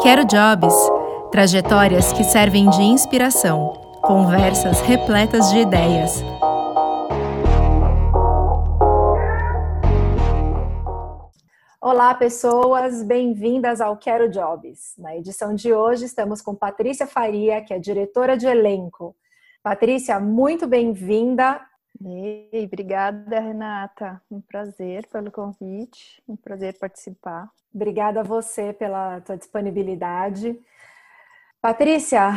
Quero Jobs trajetórias que servem de inspiração, conversas repletas de ideias. Olá, pessoas, bem-vindas ao Quero Jobs. Na edição de hoje, estamos com Patrícia Faria, que é diretora de elenco. Patrícia, muito bem-vinda. Ei, obrigada, Renata. Um prazer pelo convite, um prazer participar. Obrigada a você pela tua disponibilidade. Patrícia,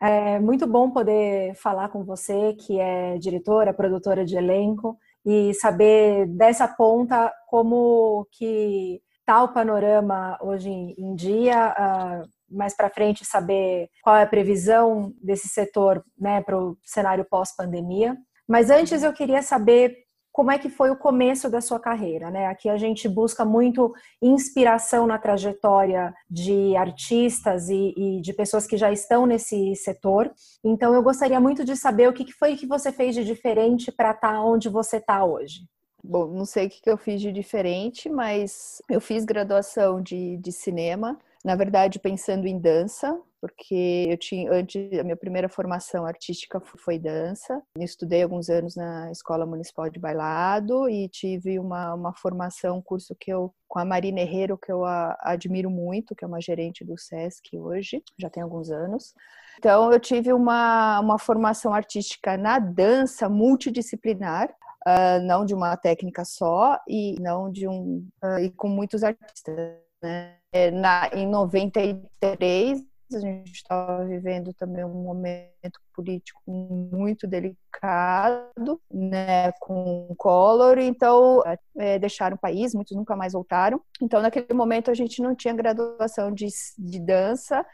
é muito bom poder falar com você, que é diretora, produtora de elenco, e saber dessa ponta como que tá o panorama hoje em dia, uh, mais para frente saber qual é a previsão desse setor né, para o cenário pós-pandemia. Mas antes eu queria saber como é que foi o começo da sua carreira, né? Aqui a gente busca muito inspiração na trajetória de artistas e, e de pessoas que já estão nesse setor. Então eu gostaria muito de saber o que foi que você fez de diferente para estar tá onde você está hoje. Bom, não sei o que eu fiz de diferente, mas eu fiz graduação de, de cinema, na verdade pensando em dança, porque eu tinha antes a minha primeira formação artística foi dança. Eu estudei alguns anos na Escola Municipal de Bailado e tive uma, uma formação, um curso que eu com a Marina Herrero, que eu a, admiro muito, que é uma gerente do SESC hoje, já tem alguns anos. Então eu tive uma, uma formação artística na dança multidisciplinar, uh, não de uma técnica só e não de um uh, e com muitos artistas. Né? É, na, em 93 a gente estava vivendo também um momento político muito delicado, né, com Collor, então é, deixaram o país, muitos nunca mais voltaram. Então, naquele momento, a gente não tinha graduação de, de dança,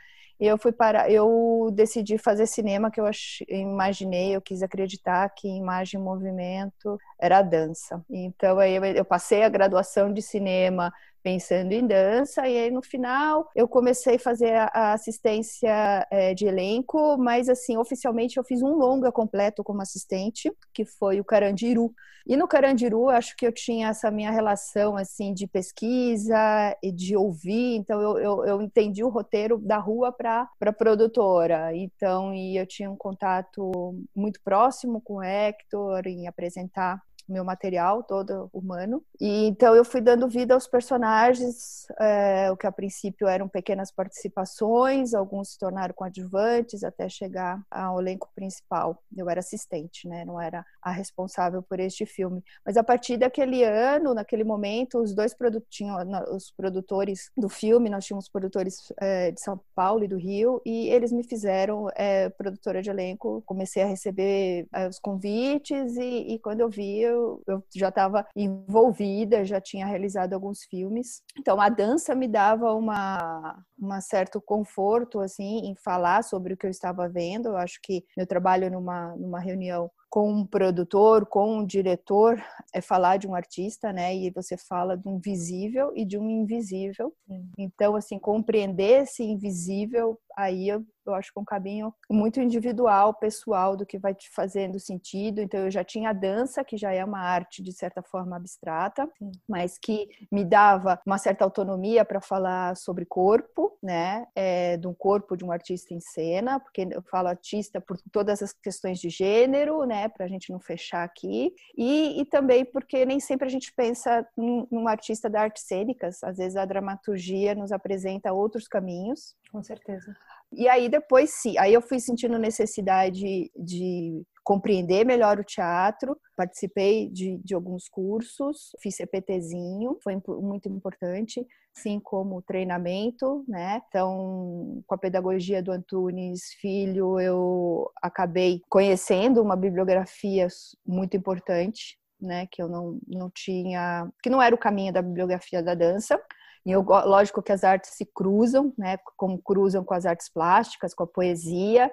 e eu fui para, eu decidi fazer cinema, que eu ach, imaginei, eu quis acreditar que imagem e movimento era dança. Então, aí eu, eu passei a graduação de cinema pensando em dança, e aí no final eu comecei a fazer a assistência é, de elenco, mas assim, oficialmente eu fiz um longa completo como assistente, que foi o Carandiru. E no Carandiru, acho que eu tinha essa minha relação assim de pesquisa e de ouvir, então eu, eu, eu entendi o roteiro da rua para a produtora. Então, e eu tinha um contato muito próximo com o Hector em apresentar meu material todo humano. E então eu fui dando vida aos personagens, é, o que a princípio eram pequenas participações, alguns se tornaram coadjuvantes até chegar ao elenco principal. Eu era assistente, né? Não era a responsável por este filme. Mas a partir daquele ano, naquele momento, os dois tinham os produtores do filme, nós tínhamos produtores é, de São Paulo e do Rio, e eles me fizeram é, produtora de elenco. Comecei a receber os convites e, e quando eu vi eu, eu já estava envolvida, já tinha realizado alguns filmes. Então a dança me dava uma, uma certo conforto assim em falar sobre o que eu estava vendo. Eu acho que meu trabalho numa, numa reunião com um produtor, com um diretor, é falar de um artista, né? E você fala de um visível e de um invisível. Então, assim, compreender esse invisível, aí eu, eu acho que é um caminho muito individual, pessoal, do que vai te fazendo sentido. Então, eu já tinha a dança, que já é uma arte de certa forma abstrata, mas que me dava uma certa autonomia para falar sobre corpo, né? É, de um corpo de um artista em cena, porque eu falo artista por todas as questões de gênero, né? Para a gente não fechar aqui. E, e também porque nem sempre a gente pensa num, num artista da artes cênicas. Às vezes a dramaturgia nos apresenta outros caminhos. Com certeza. E aí depois sim, aí eu fui sentindo necessidade de compreender melhor o teatro, participei de, de alguns cursos, fiz CPTzinho, foi muito importante, assim como treinamento, né? Então, com a pedagogia do Antunes Filho, eu acabei conhecendo uma bibliografia muito importante, né, que eu não, não tinha, que não era o caminho da bibliografia da dança, e eu, lógico que as artes se cruzam, né, como cruzam com as artes plásticas, com a poesia,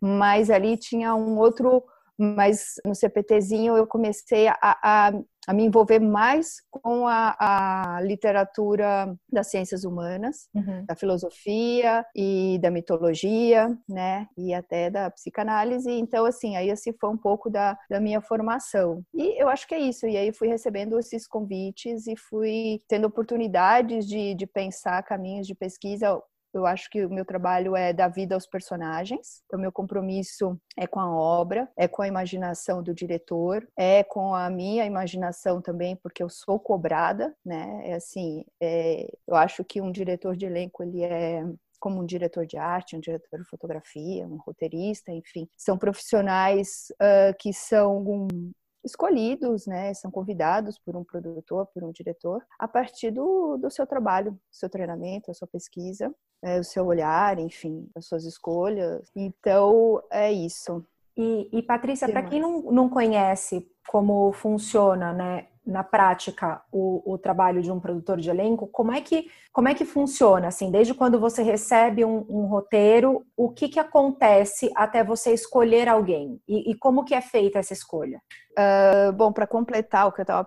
mas ali tinha um outro mas no CPTzinho eu comecei a, a, a me envolver mais com a, a, literatura das ciências humanas, uhum. da filosofia e da mitologia, né, e até da psicanálise. Então, assim, aí assim foi um pouco da, da minha formação. E eu acho que é isso. E aí fui recebendo esses convites e fui tendo oportunidades de, de pensar caminhos de pesquisa eu acho que o meu trabalho é dar vida aos personagens. Então, meu compromisso é com a obra, é com a imaginação do diretor, é com a minha imaginação também, porque eu sou cobrada, né? É assim, é, eu acho que um diretor de elenco ele é como um diretor de arte, um diretor de fotografia, um roteirista, enfim, são profissionais uh, que são escolhidos, né, são convidados por um produtor, por um diretor, a partir do, do seu trabalho, seu treinamento, a sua pesquisa, é, o seu olhar, enfim, as suas escolhas. Então, é isso. E, e Patrícia, para quem não, não conhece como funciona, né, na prática o, o, trabalho de um produtor de elenco, como é que como é que funciona assim? Desde quando você recebe um, um roteiro, o que que acontece até você escolher alguém e, e como que é feita essa escolha? Uh, bom, para completar o que eu estava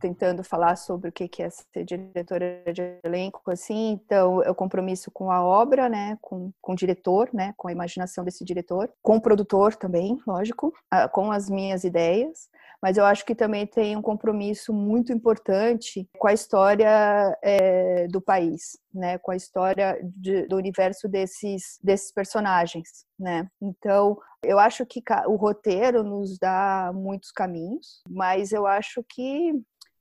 tentando falar sobre o que é ser diretora de elenco, assim, então eu compromisso com a obra, né, com, com o diretor, né, com a imaginação desse diretor, com o produtor também, lógico, com as minhas ideias, mas eu acho que também tem um compromisso muito importante com a história é, do país, né, com a história de, do universo desses, desses personagens, né. Então, eu acho que o roteiro nos dá muitos caminhos, mas eu acho que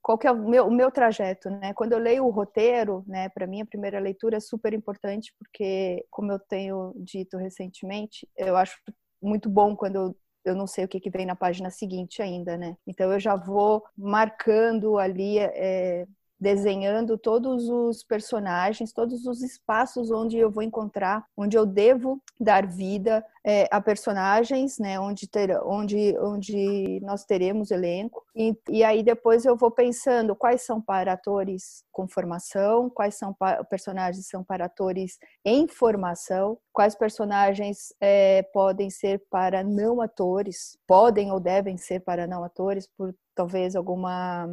qual que é o meu, o meu trajeto, né? Quando eu leio o roteiro, né, para mim a primeira leitura é super importante porque, como eu tenho dito recentemente, eu acho muito bom quando eu eu não sei o que, que vem na página seguinte ainda, né? Então eu já vou marcando ali, é, desenhando todos os personagens, todos os espaços onde eu vou encontrar, onde eu devo dar vida é, a personagens, né, onde, ter, onde, onde nós teremos elenco. E, e aí depois eu vou pensando quais são para atores com formação, quais são para, personagens são para atores em formação, quais personagens é, podem ser para não atores, podem ou devem ser para não atores, por talvez alguma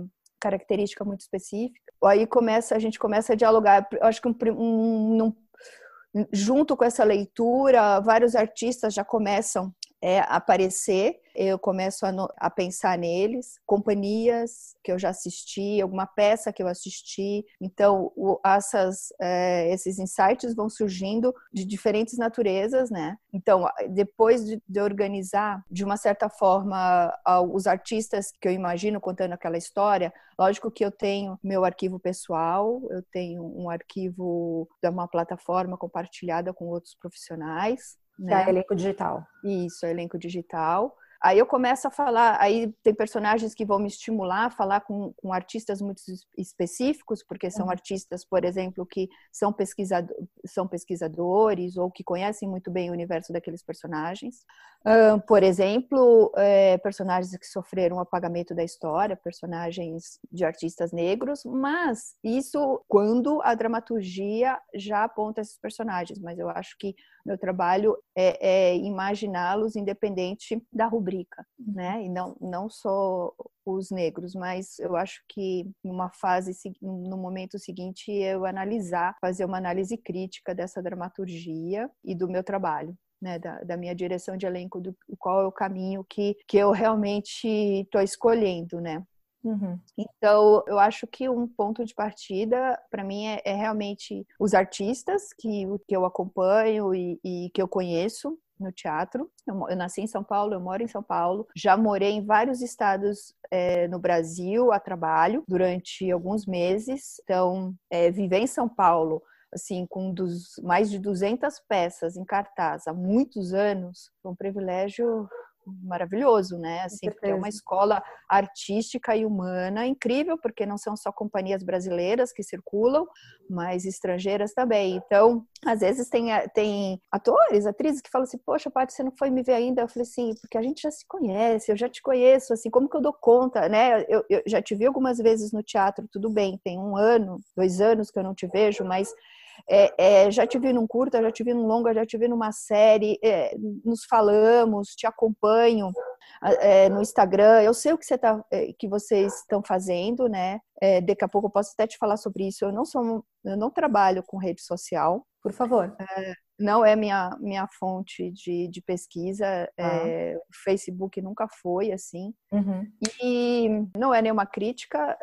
característica muito específica. Aí começa, a gente começa a dialogar. Eu acho que um, um, um, junto com essa leitura, vários artistas já começam é, aparecer eu começo a, no, a, pensar neles, companhias que eu já assisti, alguma peça que eu assisti. Então, o, essas, é, esses insights vão surgindo de diferentes naturezas, né? Então, depois de, de organizar, de uma certa forma, os artistas que eu imagino contando aquela história, lógico que eu tenho meu arquivo pessoal, eu tenho um arquivo de uma plataforma compartilhada com outros profissionais, né? Que é elenco digital. Isso, é elenco digital. Aí eu começo a falar, aí tem personagens que vão me estimular a falar com, com artistas muito específicos, porque são uhum. artistas, por exemplo, que são, pesquisado, são pesquisadores ou que conhecem muito bem o universo daqueles personagens. Uh, por exemplo, é, personagens que sofreram apagamento da história, personagens de artistas negros, mas isso quando a dramaturgia já aponta esses personagens, mas eu acho que meu trabalho é, é imaginá-los independente da rubrica, né? E não, não só os negros, mas eu acho que numa fase, no momento seguinte, eu analisar, fazer uma análise crítica dessa dramaturgia e do meu trabalho. Né, da, da, minha direção de elenco, do qual é o caminho que, que eu realmente estou escolhendo, né? Uhum. Então, eu acho que um ponto de partida, para mim, é, é, realmente os artistas que, que eu acompanho e, e que eu conheço no teatro. Eu, eu, nasci em São Paulo, eu moro em São Paulo. Já morei em vários estados é, no Brasil a trabalho durante alguns meses. Então, é, viver em São Paulo assim, com dos, mais de 200 peças em cartaz há muitos anos, foi um privilégio maravilhoso, né? Assim, porque é uma escola artística e humana incrível, porque não são só companhias brasileiras que circulam, mas estrangeiras também. Então, às vezes tem, tem atores, atrizes que falam assim, poxa, Paty, você não foi me ver ainda? Eu falei assim, porque a gente já se conhece, eu já te conheço, assim, como que eu dou conta, né? Eu, eu já te vi algumas vezes no teatro, tudo bem, tem um ano, dois anos que eu não te vejo, mas é, é, já te vi num curta, já te vi num longa, já te vi numa série, é, nos falamos, te acompanho é, no Instagram, eu sei o que, você tá, é, que vocês estão fazendo, né? É, daqui a pouco eu posso até te falar sobre isso. Eu não sou, eu não trabalho com rede social. Por favor. não é minha, minha fonte de, de pesquisa. Ah. o Facebook nunca foi assim. Uhum. E não é nenhuma crítica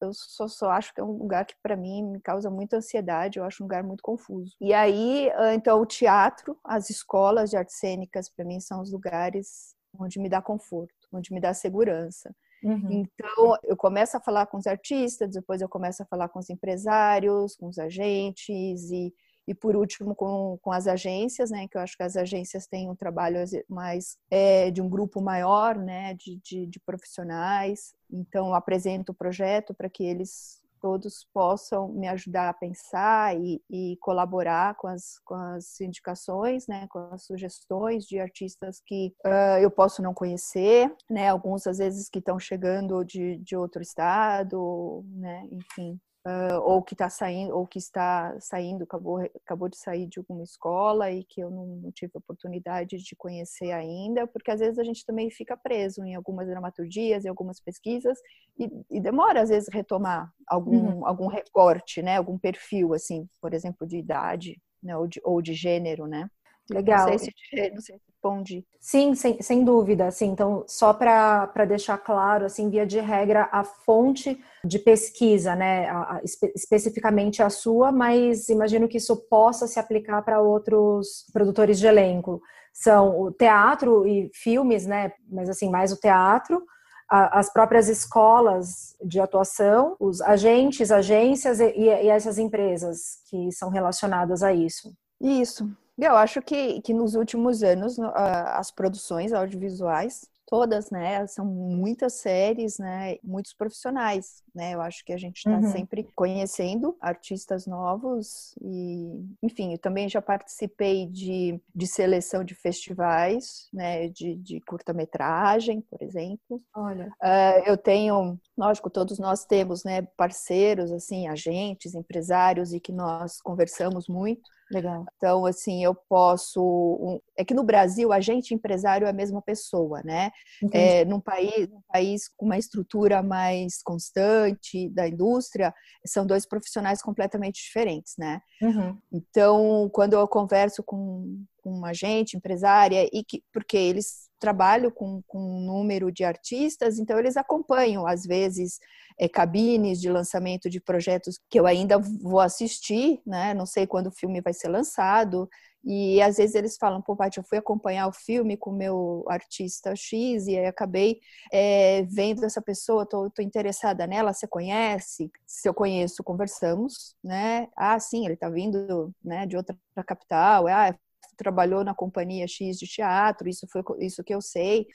eu só, só acho que é um lugar que para mim me causa muita ansiedade, eu acho um lugar muito confuso. E aí, então, o teatro, as escolas de artes cênicas, para mim, são os lugares onde me dá conforto, onde me dá segurança. Uhum. Então, eu começo a falar com os artistas, depois eu começo a falar com os empresários, com os agentes e, e por último com, com as agências, né? Que eu acho que as agências têm um trabalho mais é, de um grupo maior, né? De, de, de profissionais. Então, apresento o projeto para que eles todos possam me ajudar a pensar e, e, colaborar com as, com as indicações, né, com as sugestões de artistas que uh, eu posso não conhecer, né, alguns às vezes que estão chegando de, de outro estado, né, enfim uh, ou que está saindo, ou que está saindo, acabou, acabou de sair de alguma escola e que eu não, não, tive oportunidade de conhecer ainda, porque às vezes a gente também fica preso em algumas dramaturgias, em algumas pesquisas, e, e demora às vezes retomar algum, uhum. algum recorte, né, algum perfil, assim, por exemplo, de idade, né, ou, de, ou de gênero, né. Legal. Não sei se, não sei se responde. Sim, sem, sem dúvida. Assim, então, só para deixar claro, assim, via de regra, a fonte de pesquisa, né, a, a, espe, especificamente a sua, mas imagino que isso possa se aplicar para outros produtores de elenco. São o teatro e filmes, né, mas assim, mais o teatro, as próprias escolas de atuação, os agentes, agências e, e essas empresas que são relacionadas a isso. Isso. Eu acho que, que nos últimos anos as produções audiovisuais todas, né? São muitas séries, né? Muitos profissionais, né? Eu acho que a gente está uhum. sempre conhecendo artistas novos e, enfim, eu também já participei de, de seleção de festivais, né? De, de curta-metragem, por exemplo. Olha, uh, eu tenho, lógico, todos nós temos, né? Parceiros, assim, agentes, empresários e que nós conversamos muito. Legal. Então, assim, eu posso. É que no Brasil, agente empresário é a mesma pessoa, né? É, num, país, num país com uma estrutura mais constante da indústria, são dois profissionais completamente diferentes, né? Uhum. Então, quando eu converso com, com um agente, empresária, e que, porque eles trabalham com, com um número de artistas, então eles acompanham, às vezes, é, cabines de lançamento de projetos que eu ainda vou assistir, né? Não sei quando o filme vai ser lançado. E às vezes eles falam, pô, Paty, eu fui acompanhar o filme com o meu artista X e aí acabei é, vendo essa pessoa, tô, tô, interessada nela, você conhece? Se eu conheço, conversamos, né? Ah, sim, ele tá vindo né, de outra capital, ah, trabalhou na companhia X de teatro, isso foi isso que eu sei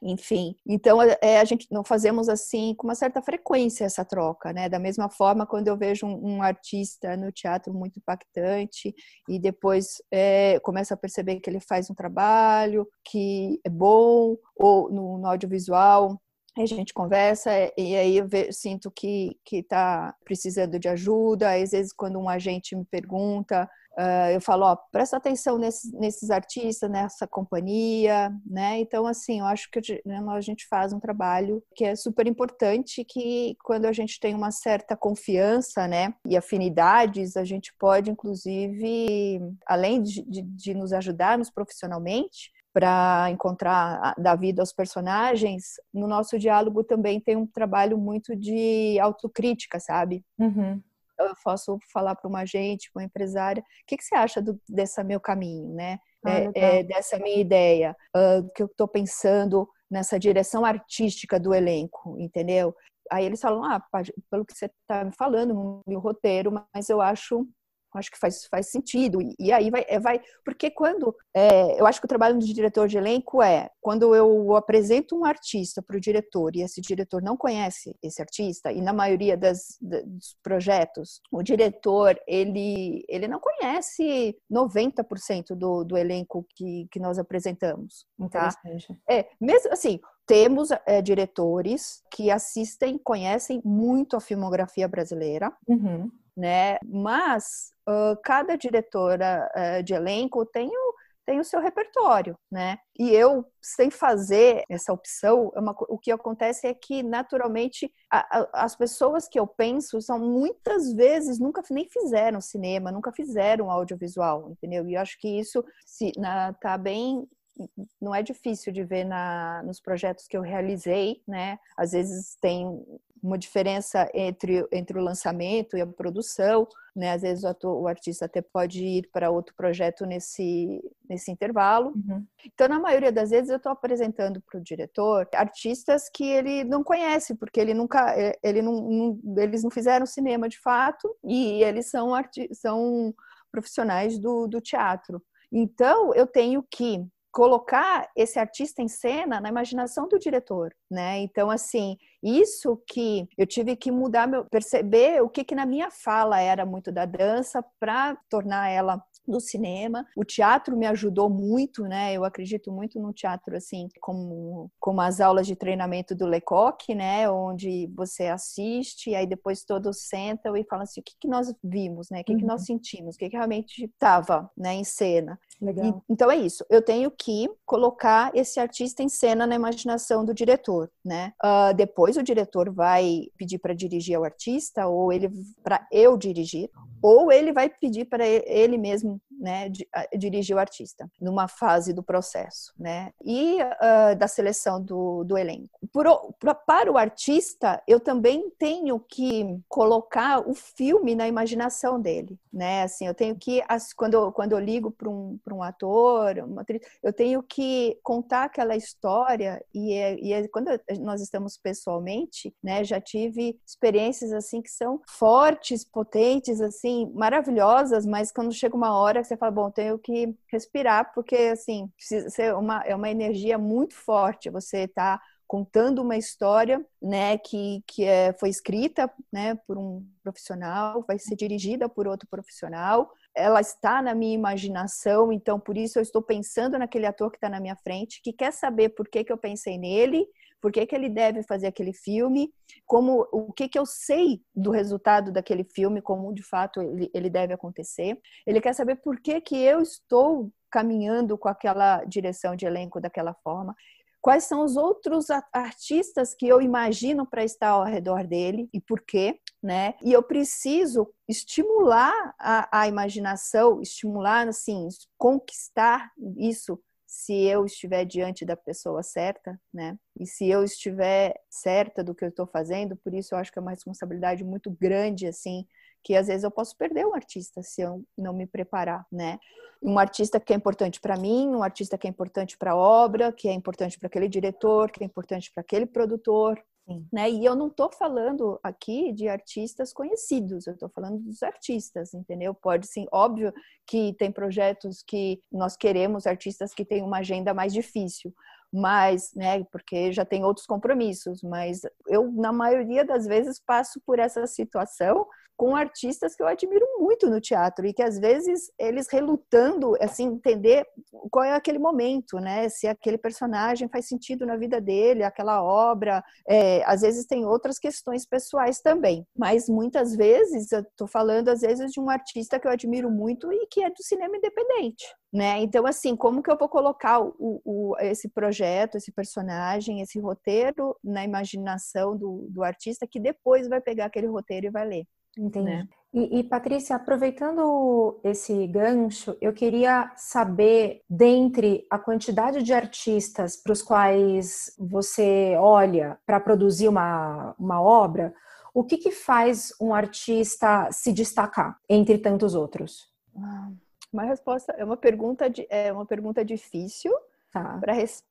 enfim. Então, é, é, a gente não fazemos assim com uma certa frequência essa troca, né? Da mesma forma, quando eu vejo um, um artista no teatro muito impactante e depois é, começo a perceber que ele faz um trabalho que é bom, ou no, no audiovisual, a gente conversa e aí eu sinto que que está precisando de ajuda. Às vezes quando um agente me pergunta Uh, eu falo, ó, presta atenção nesses, nesses, artistas, nessa companhia, né? Então, assim, eu acho que né, a gente faz um trabalho que é super importante, que quando a gente tem uma certa confiança, né, e afinidades, a gente pode, inclusive, além de, de, de nos ajudarmos profissionalmente, para encontrar, dar vida aos personagens, no nosso diálogo também tem um trabalho muito de autocrítica, sabe? Uhum eu posso falar para uma agente, uma empresária, o que, que você acha do, dessa meu caminho, né? Ah, é, é, dessa minha ideia, uh, que eu estou pensando nessa direção artística do elenco, entendeu? Aí eles falam, ah, pelo que você está me falando, no meu roteiro, mas eu acho acho que faz, faz sentido. E, aí vai, é, vai porque quando é, eu acho que o trabalho do diretor de elenco é quando eu apresento um artista para o diretor e esse diretor não conhece esse artista e na maioria das, dos projetos o diretor ele ele não conhece 90% do, do elenco que, que nós apresentamos. Tá? É mesmo assim temos é, diretores que assistem, conhecem muito a filmografia brasileira. Uhum né? Mas uh, cada diretora uh, de elenco tem o, tem o seu repertório, né? E eu, sem fazer essa opção, é uma, o que acontece é que, naturalmente, a, a, as pessoas que eu penso são muitas vezes nunca nem fizeram cinema, nunca fizeram audiovisual, entendeu? E eu acho que isso se, na, tá bem não é difícil de ver na, nos projetos que eu realizei, né? Às vezes tem uma diferença entre, entre o lançamento e a produção, né? Às vezes o, ator, o artista até pode ir para outro projeto nesse, nesse intervalo. Uhum. Então, na maioria das vezes, eu estou apresentando para o diretor artistas que ele não conhece, porque ele nunca, ele não, não, eles não fizeram cinema de fato e eles são, são profissionais do, do teatro. Então, eu tenho que colocar esse artista em cena na imaginação do diretor, né? Então, assim, isso que eu tive que mudar, meu, perceber o que, que na minha fala era muito da dança para tornar ela do cinema. O teatro me ajudou muito, né? Eu acredito muito no teatro, assim, como, como as aulas de treinamento do Lecoq, né? Onde você assiste e aí depois todos sentam e falam assim, o que, que nós vimos, né? O que, uhum. que nós uhum. sentimos? O que, que realmente estava né, em cena? E, então é isso. Eu tenho que colocar esse artista em cena na imaginação do diretor, né? Uh, depois o diretor vai pedir para dirigir ao artista ou ele para eu dirigir ou ele vai pedir para ele mesmo né, dirigir o artista numa fase do processo, né, e uh, da seleção do, do elenco. Por, pra, para o artista, eu também tenho que colocar o filme na imaginação dele, né, assim, eu tenho que, quando eu, quando eu ligo para um, um ator, uma atriz, eu tenho que contar aquela história e, é, e é, quando nós estamos pessoalmente, né, já tive experiências assim que são fortes, potentes, assim, maravilhosas, mas quando chega uma hora que você fala, bom, tenho que respirar, porque, assim, precisa ser uma, é uma energia muito forte. Você está contando uma história, né, que, que é, foi escrita, né, por um profissional, vai ser dirigida por outro profissional, ela está na minha imaginação, então por isso eu estou pensando naquele ator que está na minha frente, que quer saber por que, que eu pensei nele, por que, que ele deve fazer aquele filme, como o que, que eu sei do resultado daquele filme, como de fato ele, ele deve acontecer. Ele quer saber por que, que eu estou caminhando com aquela direção de elenco daquela forma. Quais são os outros artistas que eu imagino para estar ao redor dele e por quê? Né? E eu preciso estimular a, a imaginação, estimular, assim, conquistar isso se eu estiver diante da pessoa certa, né? E se eu estiver certa do que eu estou fazendo, por isso eu acho que é uma responsabilidade muito grande, assim, que às vezes eu posso perder um artista se eu não me preparar, né? Um artista que é importante para mim, um artista que é importante para a obra, que é importante para aquele diretor, que é importante para aquele produtor, né? E eu não estou falando aqui de artistas conhecidos, eu estou falando dos artistas, entendeu? Pode sim, óbvio que tem projetos que nós queremos artistas que têm uma agenda mais difícil, mas, né, porque já tem outros compromissos, mas eu, na maioria das vezes, passo por essa situação com artistas que eu admiro muito no teatro e que às vezes eles relutando, assim, entender qual é aquele momento, né? Se aquele personagem faz sentido na vida dele, aquela obra. É, às vezes tem outras questões pessoais também, mas muitas vezes eu tô falando às vezes de um artista que eu admiro muito e que é do cinema independente, né? Então assim, como que eu vou colocar o, o, esse projeto, esse personagem, esse roteiro na imaginação do, do artista que depois vai pegar aquele roteiro e vai ler? Entendi. Né? E, e, Patrícia, aproveitando esse gancho, eu queria saber, dentre a quantidade de artistas para os quais você olha para produzir uma, uma obra, o que, que faz um artista se destacar entre tantos outros? Ah, uma resposta é uma pergunta de, é uma pergunta difícil tá. para resp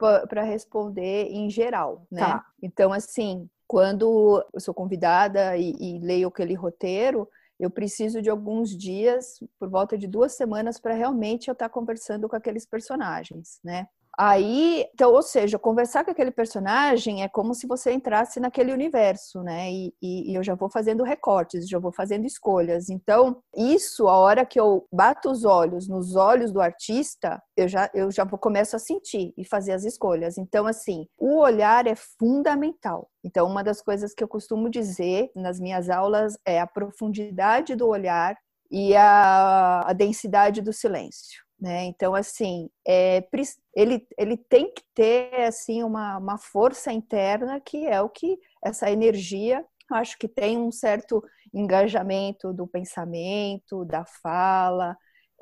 responder em geral, né? Tá. Então, assim, quando eu sou convidada e, e leio aquele roteiro, eu preciso de alguns dias, por volta de duas semanas, para realmente eu estar tá conversando com aqueles personagens, né? Aí, então, ou seja, conversar com aquele personagem é como se você entrasse naquele universo, né? E, e, e, eu já vou fazendo recortes, já vou fazendo escolhas. Então, isso, a hora que eu bato os olhos nos olhos do artista, eu já, eu já começo a sentir e fazer as escolhas. Então, assim, o olhar é fundamental. Então, uma das coisas que eu costumo dizer nas minhas aulas é a profundidade do olhar e a, a densidade do silêncio. Né? Então, assim, é, ele, ele tem que ter assim uma, uma força interna que é o que essa energia, acho que tem um certo engajamento do pensamento, da fala,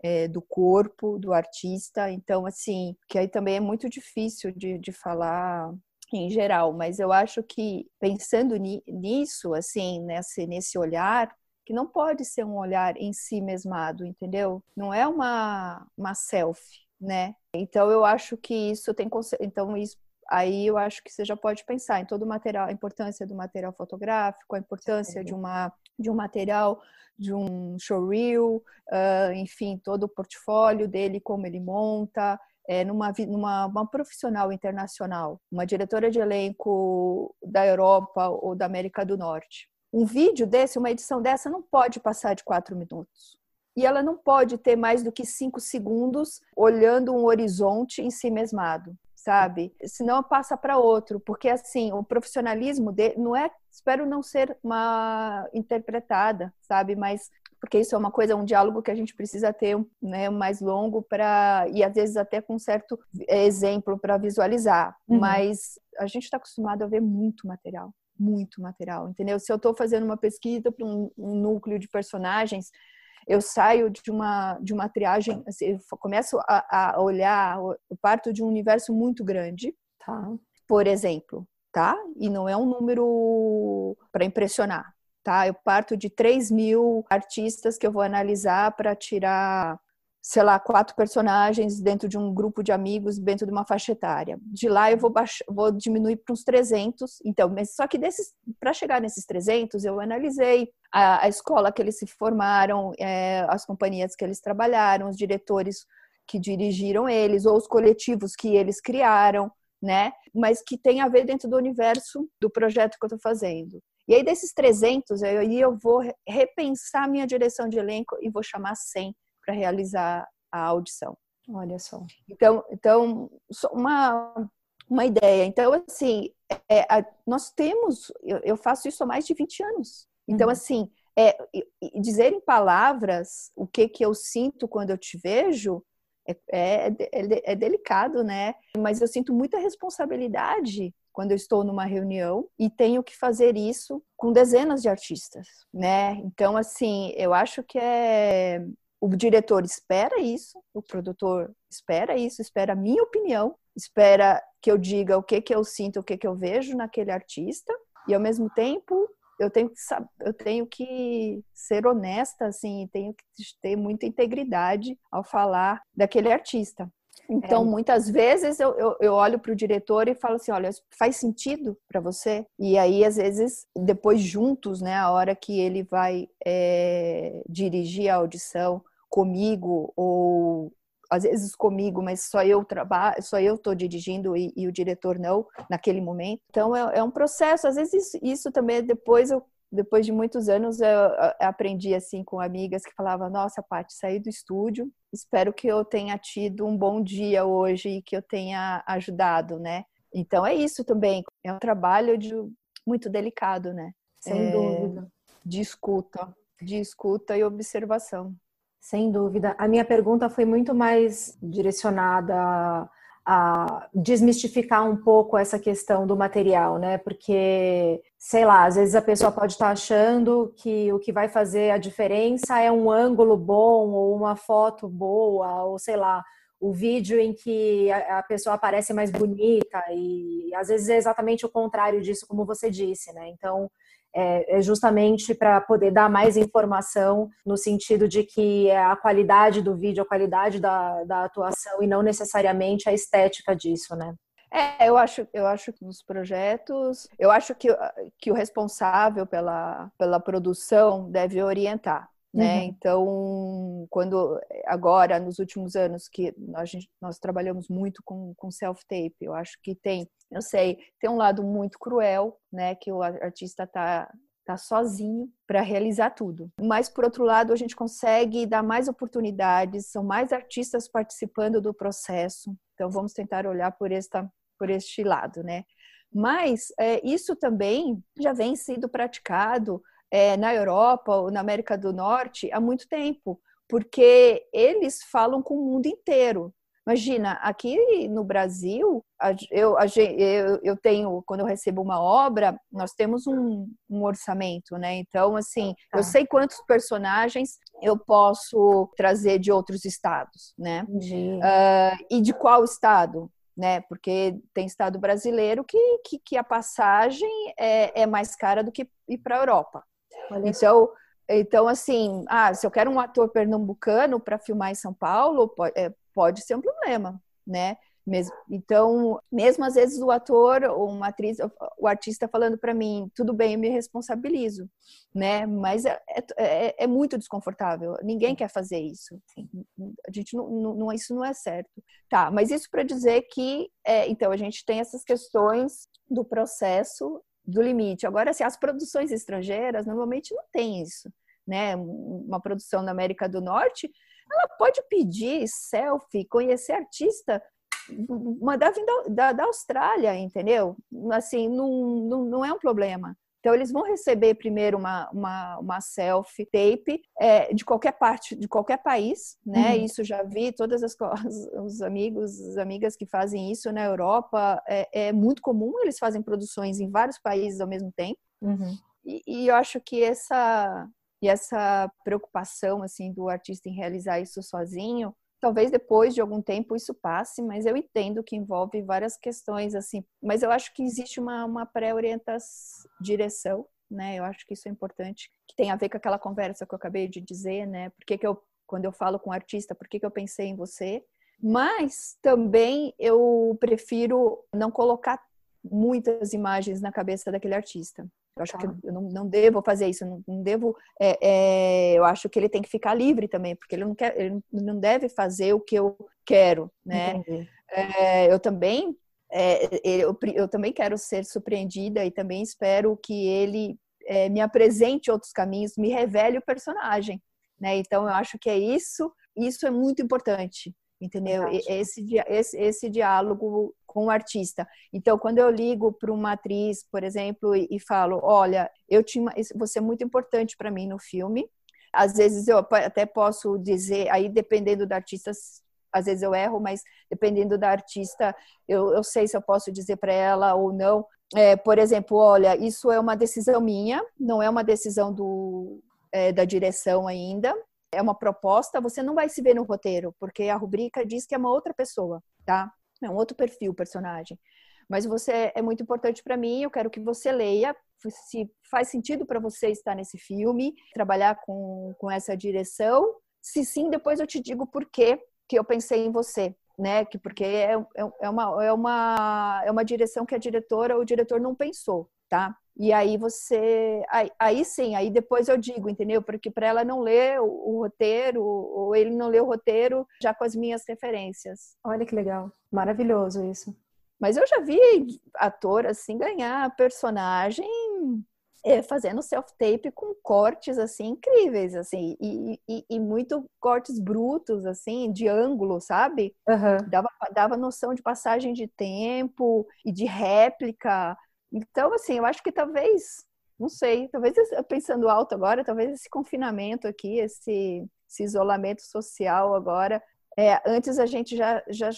é, do corpo do artista. Então, assim, que aí também é muito difícil de, de falar em geral, mas eu acho que pensando nisso, assim, nesse, nesse olhar, que não pode ser um olhar em si mesmado, entendeu? Não é uma, uma selfie, né? Então eu acho que isso tem então isso aí eu acho que você já pode pensar em todo o material, a importância do material fotográfico, a importância de uma de um material de um showreel, uh, enfim, todo o portfólio dele, como ele monta, é, numa, numa uma profissional internacional, uma diretora de elenco da Europa ou da América do Norte. Um vídeo desse, uma edição dessa, não pode passar de quatro minutos. E ela não pode ter mais do que cinco segundos olhando um horizonte em si mesmado, sabe? Senão passa para outro, porque assim, o profissionalismo de, não é, espero não ser uma interpretada, sabe? Mas porque isso é uma coisa, um diálogo que a gente precisa ter né, mais longo para e às vezes até com um certo exemplo para visualizar. Uhum. Mas a gente está acostumado a ver muito material muito material, entendeu? Se eu estou fazendo uma pesquisa para um, um, núcleo de personagens, eu saio de uma de uma triagem, assim, eu começo a, a, olhar, eu parto de um universo muito grande, tá? Por exemplo, tá? E não é um número para impressionar, tá? Eu parto de 3 mil artistas que eu vou analisar para tirar sei lá, quatro personagens dentro de um grupo de amigos dentro de uma faixa etária. De lá eu vou, baixar, vou diminuir para uns 300. Então, mas só que desses, para chegar nesses 300, eu analisei a, a escola que eles se formaram, é, as companhias que eles trabalharam, os diretores que dirigiram eles, ou os coletivos que eles criaram, né? Mas que tem a ver dentro do universo do projeto que eu estou fazendo. E aí, desses 300, aí eu vou repensar minha direção de elenco e vou chamar 100 para realizar a audição. Olha só. Então, então uma, uma ideia. Então, assim, é, a, nós temos, eu, eu, faço isso há mais de 20 anos. Então, uhum. assim, é, dizer em palavras o que, que eu sinto quando eu te vejo é, é, é, é delicado, né? Mas eu sinto muita responsabilidade quando eu estou numa reunião e tenho que fazer isso com dezenas de artistas, né? Então, assim, eu acho que é o diretor espera isso, o produtor espera isso, espera a minha opinião, espera que eu diga o que que eu sinto, o que que eu vejo naquele artista, e ao mesmo tempo eu tenho que eu tenho que ser honesta assim, tenho que ter muita integridade ao falar daquele artista. Então, é. muitas vezes eu, eu, eu olho para o diretor e falo assim: olha, faz sentido para você? E aí, às vezes, depois juntos, né, a hora que ele vai é, dirigir a audição, comigo ou às vezes comigo, mas só eu trabalho, só eu estou dirigindo e, e, o diretor não naquele momento. Então é, é um processo. Às vezes isso, isso, também depois eu depois de muitos anos eu, aprendi assim com amigas que falavam: Nossa, Paty, saí do estúdio. Espero que eu tenha tido um bom dia hoje e que eu tenha ajudado, né? Então é isso também. É um trabalho de, muito delicado, né? Sem é, dúvida. De escuta, de escuta e observação. Sem dúvida. A minha pergunta foi muito mais direcionada a desmistificar um pouco essa questão do material, né? Porque, sei lá, às vezes a pessoa pode estar achando que o que vai fazer a diferença é um ângulo bom ou uma foto boa, ou sei lá, o vídeo em que a pessoa aparece mais bonita e às vezes é exatamente o contrário disso, como você disse, né? Então, é, é justamente para poder dar mais informação no sentido de que é a qualidade do vídeo, a qualidade da, da atuação e não necessariamente a estética disso, né? É, eu acho, eu acho que nos projetos, eu acho que, que o responsável pela, pela produção deve orientar né? Uhum. Então, quando agora nos últimos anos que nós, nós trabalhamos muito com, com self-tape, eu acho que tem, eu sei, tem um lado muito cruel, né? Que o artista tá tá sozinho para realizar tudo. Mas por outro lado, a gente consegue dar mais oportunidades, são mais artistas participando do processo. Então vamos tentar olhar por esta por este lado, né? Mas é, isso também já vem sendo praticado é, na Europa ou na América do Norte há muito tempo, porque eles falam com o mundo inteiro. Imagina, aqui no Brasil, eu, eu, eu tenho, quando eu recebo uma obra, nós temos um, um orçamento, né? Então, assim, eu tá. sei quantos personagens eu posso trazer de outros estados, né? Uh, e de qual estado? né? Porque tem estado brasileiro que, que, que a passagem é, é, mais cara do que ir para a Europa. Olha então, então, assim, ah, se eu quero um ator pernambucano para filmar em São Paulo, pode, é, pode ser um problema, né? Mesmo, então, mesmo às vezes o ator ou uma atriz, o artista falando para mim, tudo bem, eu me responsabilizo, né? Mas é, é, é, é muito desconfortável. Ninguém quer fazer isso. A gente não, não isso não é certo. Tá, mas isso para dizer que, é, então, a gente tem essas questões do processo do limite. Agora, assim, as produções estrangeiras normalmente não tem isso, né? Uma produção na América do Norte, ela pode pedir selfie, conhecer artista mandar vir da, da, da Austrália, entendeu? Assim, não, não, não é um problema. Então, eles vão receber primeiro uma, uma, uma selfie tape é, de qualquer parte, de qualquer país, né? Uhum. Isso já vi, todas as os amigos, as amigas que fazem isso na Europa, é, é, muito comum, eles fazem produções em vários países ao mesmo tempo. Uhum. E, e, eu acho que essa, e essa preocupação, assim, do artista em realizar isso sozinho, Talvez depois de algum tempo isso passe, mas eu entendo que envolve várias questões assim. Mas eu acho que existe uma, uma pré-orientação, né? Eu acho que isso é importante, que tem a ver com aquela conversa que eu acabei de dizer, né? Por que, que eu, quando eu falo com o artista, por que, que eu pensei em você? Mas também eu prefiro não colocar muitas imagens na cabeça daquele artista. Eu acho tá. que eu não, não, devo fazer isso, não, não devo. É, é, eu acho que ele tem que ficar livre também, porque ele não quer, ele não deve fazer o que eu quero, né? É, eu também, é, eu, eu, também quero ser surpreendida e também espero que ele é, me apresente outros caminhos, me revele o personagem, né? Então eu acho que é isso. Isso é muito importante entendeu? Esse, esse, esse diálogo com o artista. Então, quando eu ligo para uma atriz, por exemplo, e, e falo, olha, eu tinha, você é muito importante para mim no filme. Às vezes eu até posso dizer, aí dependendo da artista, às vezes eu erro, mas dependendo da artista, eu, eu sei se eu posso dizer para ela ou não. É, por exemplo, olha, isso é uma decisão minha, não é uma decisão do, é, da direção ainda é uma proposta, você não vai se ver no roteiro, porque a rubrica diz que é uma outra pessoa, tá? É um outro perfil, personagem. Mas você é muito importante para mim, eu quero que você leia, se faz sentido para você estar nesse filme, trabalhar com, com essa direção. Se sim, depois eu te digo por que eu pensei em você, né? Que porque é, é, é, uma, é, uma, é uma direção que a diretora ou o diretor não pensou, tá? E aí você. Aí, aí, sim, aí depois eu digo, entendeu? Porque para ela não ler o, o, roteiro, ou ele não ler o roteiro já com as minhas referências. Olha que legal. Maravilhoso isso. Mas eu já vi ator assim ganhar personagem é, fazendo self-tape com cortes assim incríveis, assim, e, e, e, muito cortes brutos, assim, de ângulo, sabe? Uhum. Dava, dava noção de passagem de tempo e de réplica. Então, assim, eu acho que talvez, não sei, talvez pensando alto agora, talvez esse confinamento aqui, esse, esse isolamento social agora, é, antes a gente já, já,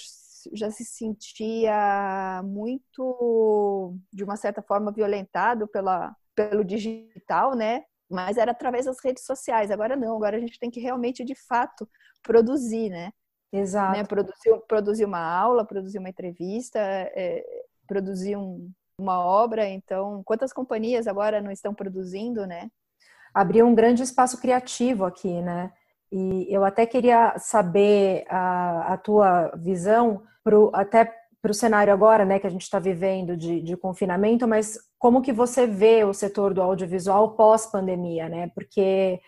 já se sentia muito, de uma certa forma, violentado pela, pelo digital, né? Mas era através das redes sociais. Agora não, agora a gente tem que realmente, de fato, produzir, né? Exato. Né? Produzir, produzir uma aula, produzir uma entrevista, é, produzir um, uma obra, então quantas companhias agora não estão produzindo, né? Abriu um grande espaço criativo aqui, né? E eu até queria saber a, a tua visão pro, até para o cenário agora, né, que a gente está vivendo de, de, confinamento, mas como que você vê o setor do audiovisual pós-pandemia, né? Porque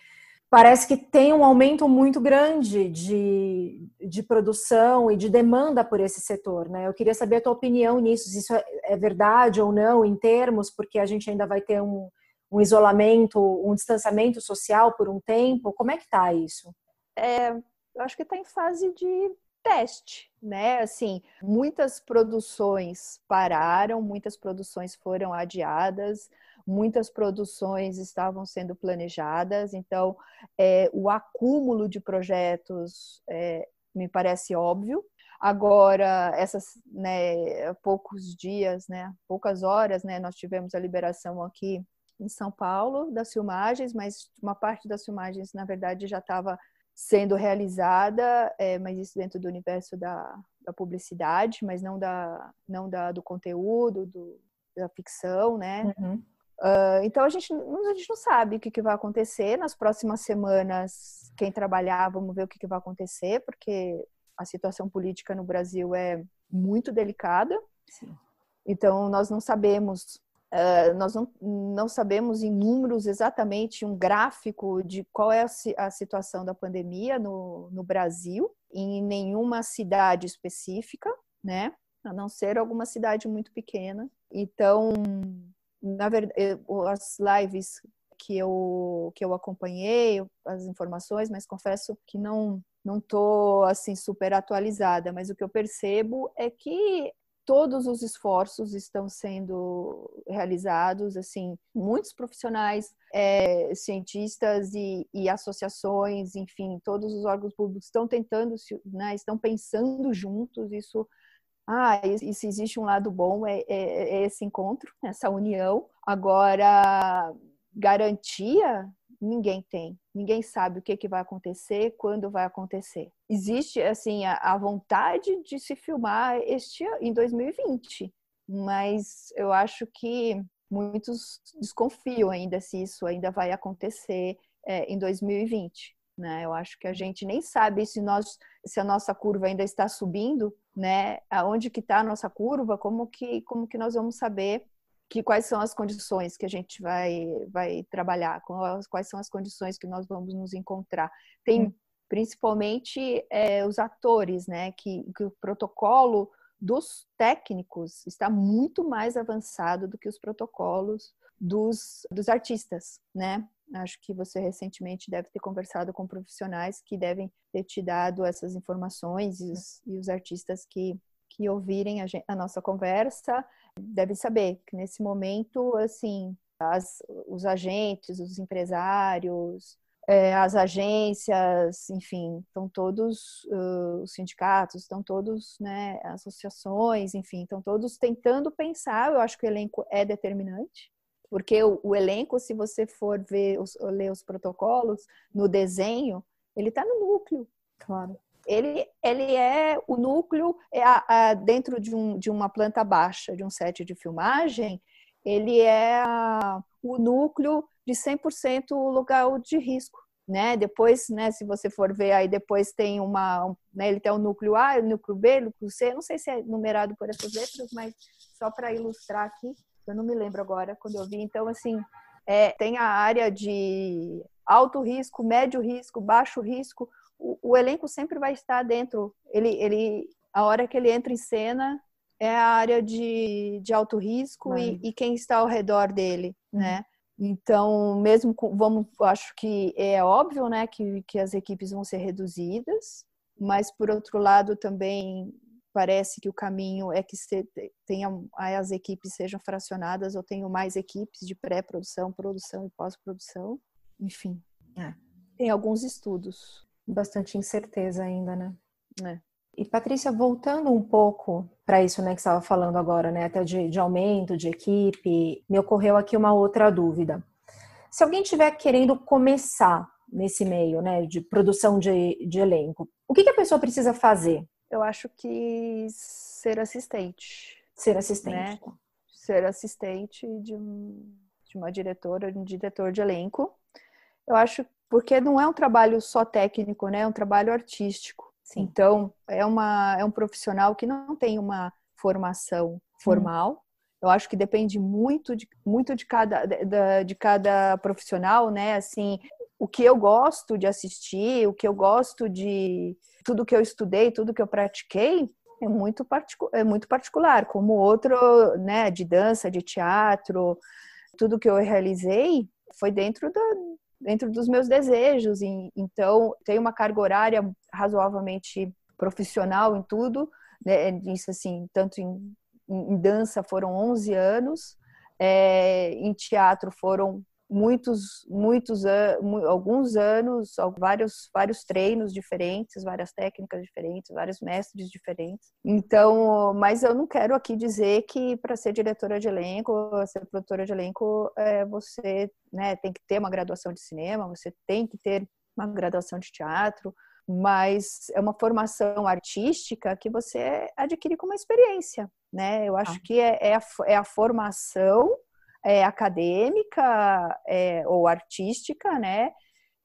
parece que tem um aumento muito grande de, de produção e de demanda por esse setor, né? Eu queria saber a tua opinião nisso, se isso é, é verdade ou não em termos, porque a gente ainda vai ter um, um isolamento, um distanciamento social por um tempo. Como é que está isso? É, eu acho que está em fase de teste, né? Assim, muitas produções pararam, muitas produções foram adiadas, muitas produções estavam sendo planejadas, então é, o acúmulo de projetos é, me parece óbvio. Agora, essas né, poucos dias, né, poucas horas, né, nós tivemos a liberação aqui em São Paulo das filmagens, mas uma parte das filmagens, na verdade, já estava sendo realizada, é, mas isso dentro do universo da, da publicidade, mas não da não da, do conteúdo, do, da ficção, né? Uhum. Uh, então a gente, a gente não sabe o que, que vai acontecer nas próximas semanas. Quem trabalhar, vamos ver o que, que vai acontecer, porque a situação política no Brasil é muito delicada. Sim. Então nós não sabemos Uh, nós não, não, sabemos em números exatamente um gráfico de qual é a, a situação da pandemia no, no, Brasil, em nenhuma cidade específica, né? A não ser alguma cidade muito pequena. Então, na verdade, as lives que eu, que eu acompanhei, as informações, mas confesso que não não estou assim super atualizada, mas o que eu percebo é que todos os esforços estão sendo realizados, assim, muitos profissionais, é, cientistas e, e, associações, enfim, todos os órgãos públicos estão tentando, né, estão pensando juntos, isso ah, e se existe um lado bom, é, é, é esse encontro, essa união. Agora, garantia ninguém tem. Ninguém sabe o que, que vai acontecer, quando vai acontecer. Existe, assim, a, a vontade de se filmar este em 2020, mas eu acho que muitos desconfiam ainda se isso ainda vai acontecer é, em 2020. Né? Eu acho que a gente nem sabe se, nós, se a nossa curva ainda está subindo, né? Aonde que está a nossa curva? Como que, como que nós vamos saber que quais são as condições que a gente vai, vai trabalhar, quais são as condições que nós vamos nos encontrar. Tem hum. principalmente é, os atores, né? Que, que o protocolo dos técnicos está muito mais avançado do que os protocolos dos, dos artistas, né? Acho que você recentemente deve ter conversado com profissionais que devem ter te dado essas informações e os, e os artistas que, que ouvirem a, gente, a nossa conversa deve saber que nesse momento, assim, as, os agentes, os empresários, é, as agências, enfim, estão todos, uh, os sindicatos, estão todos, né, associações, enfim, estão todos tentando pensar. Eu acho que o elenco é determinante, porque o, o elenco, se você for ver, os, ler os protocolos no desenho, ele está no núcleo. Claro ele, ele é o núcleo é a, a, dentro de, um, de uma planta baixa, de um set de filmagem, ele é a, o núcleo de 100% lugar de risco. Né? Depois, né, se você for ver aí, depois tem uma, né, ele tem o núcleo A, o núcleo B, o núcleo C, não sei se é numerado por essas letras, mas só para ilustrar aqui, eu não me lembro agora quando eu vi. Então, assim, é, tem a área de alto risco, médio risco, baixo risco, o, o, elenco sempre vai estar dentro. Ele, ele, a hora que ele entra em cena é a área de, de alto risco e, e, quem está ao redor dele, uhum. né? Então, mesmo com, vamos, acho que é óbvio, né, que, que as equipes vão ser reduzidas, mas por outro lado também parece que o caminho é que se, tenha, as equipes sejam fracionadas ou tenham mais equipes de pré-produção, produção e pós-produção, enfim. É. Tem alguns estudos bastante incerteza ainda, né? É. E Patrícia, voltando um pouco para isso, né, que estava falando agora, né, até de, de, aumento de equipe, me ocorreu aqui uma outra dúvida. Se alguém estiver querendo começar nesse meio, né, de produção de, de elenco, o que, que, a pessoa precisa fazer? Eu acho que ser assistente. Ser assistente. Né? Ser assistente de, um, de uma diretora, de um diretor de elenco. Eu acho porque não é um trabalho só técnico, né? É um trabalho artístico. Sim. Então, é, uma, é um profissional que não tem uma formação formal. Hum. Eu acho que depende muito de, muito de cada, de, de cada profissional, né? Assim, o que eu gosto de assistir, o que eu gosto de tudo que eu estudei, tudo que eu pratiquei, é muito, é muito particular, como outro, né, de dança, de teatro, tudo que eu realizei foi dentro da, dentro dos meus desejos. E, então, tenho uma carga horária razoavelmente profissional em tudo, né? Isso assim, tanto em, em dança foram 11 anos, é, em teatro foram muitos, muitos alguns anos, vários, vários treinos diferentes, várias técnicas diferentes, vários mestres diferentes. Então, mas eu não quero aqui dizer que para ser diretora de elenco, ser produtora de elenco, é, você né, tem que ter uma graduação de cinema, você tem que ter uma graduação de teatro, mas é uma formação artística que você adquire com uma experiência, né? Eu acho ah. que é, é, a, é, a, formação é, acadêmica é, ou artística, né?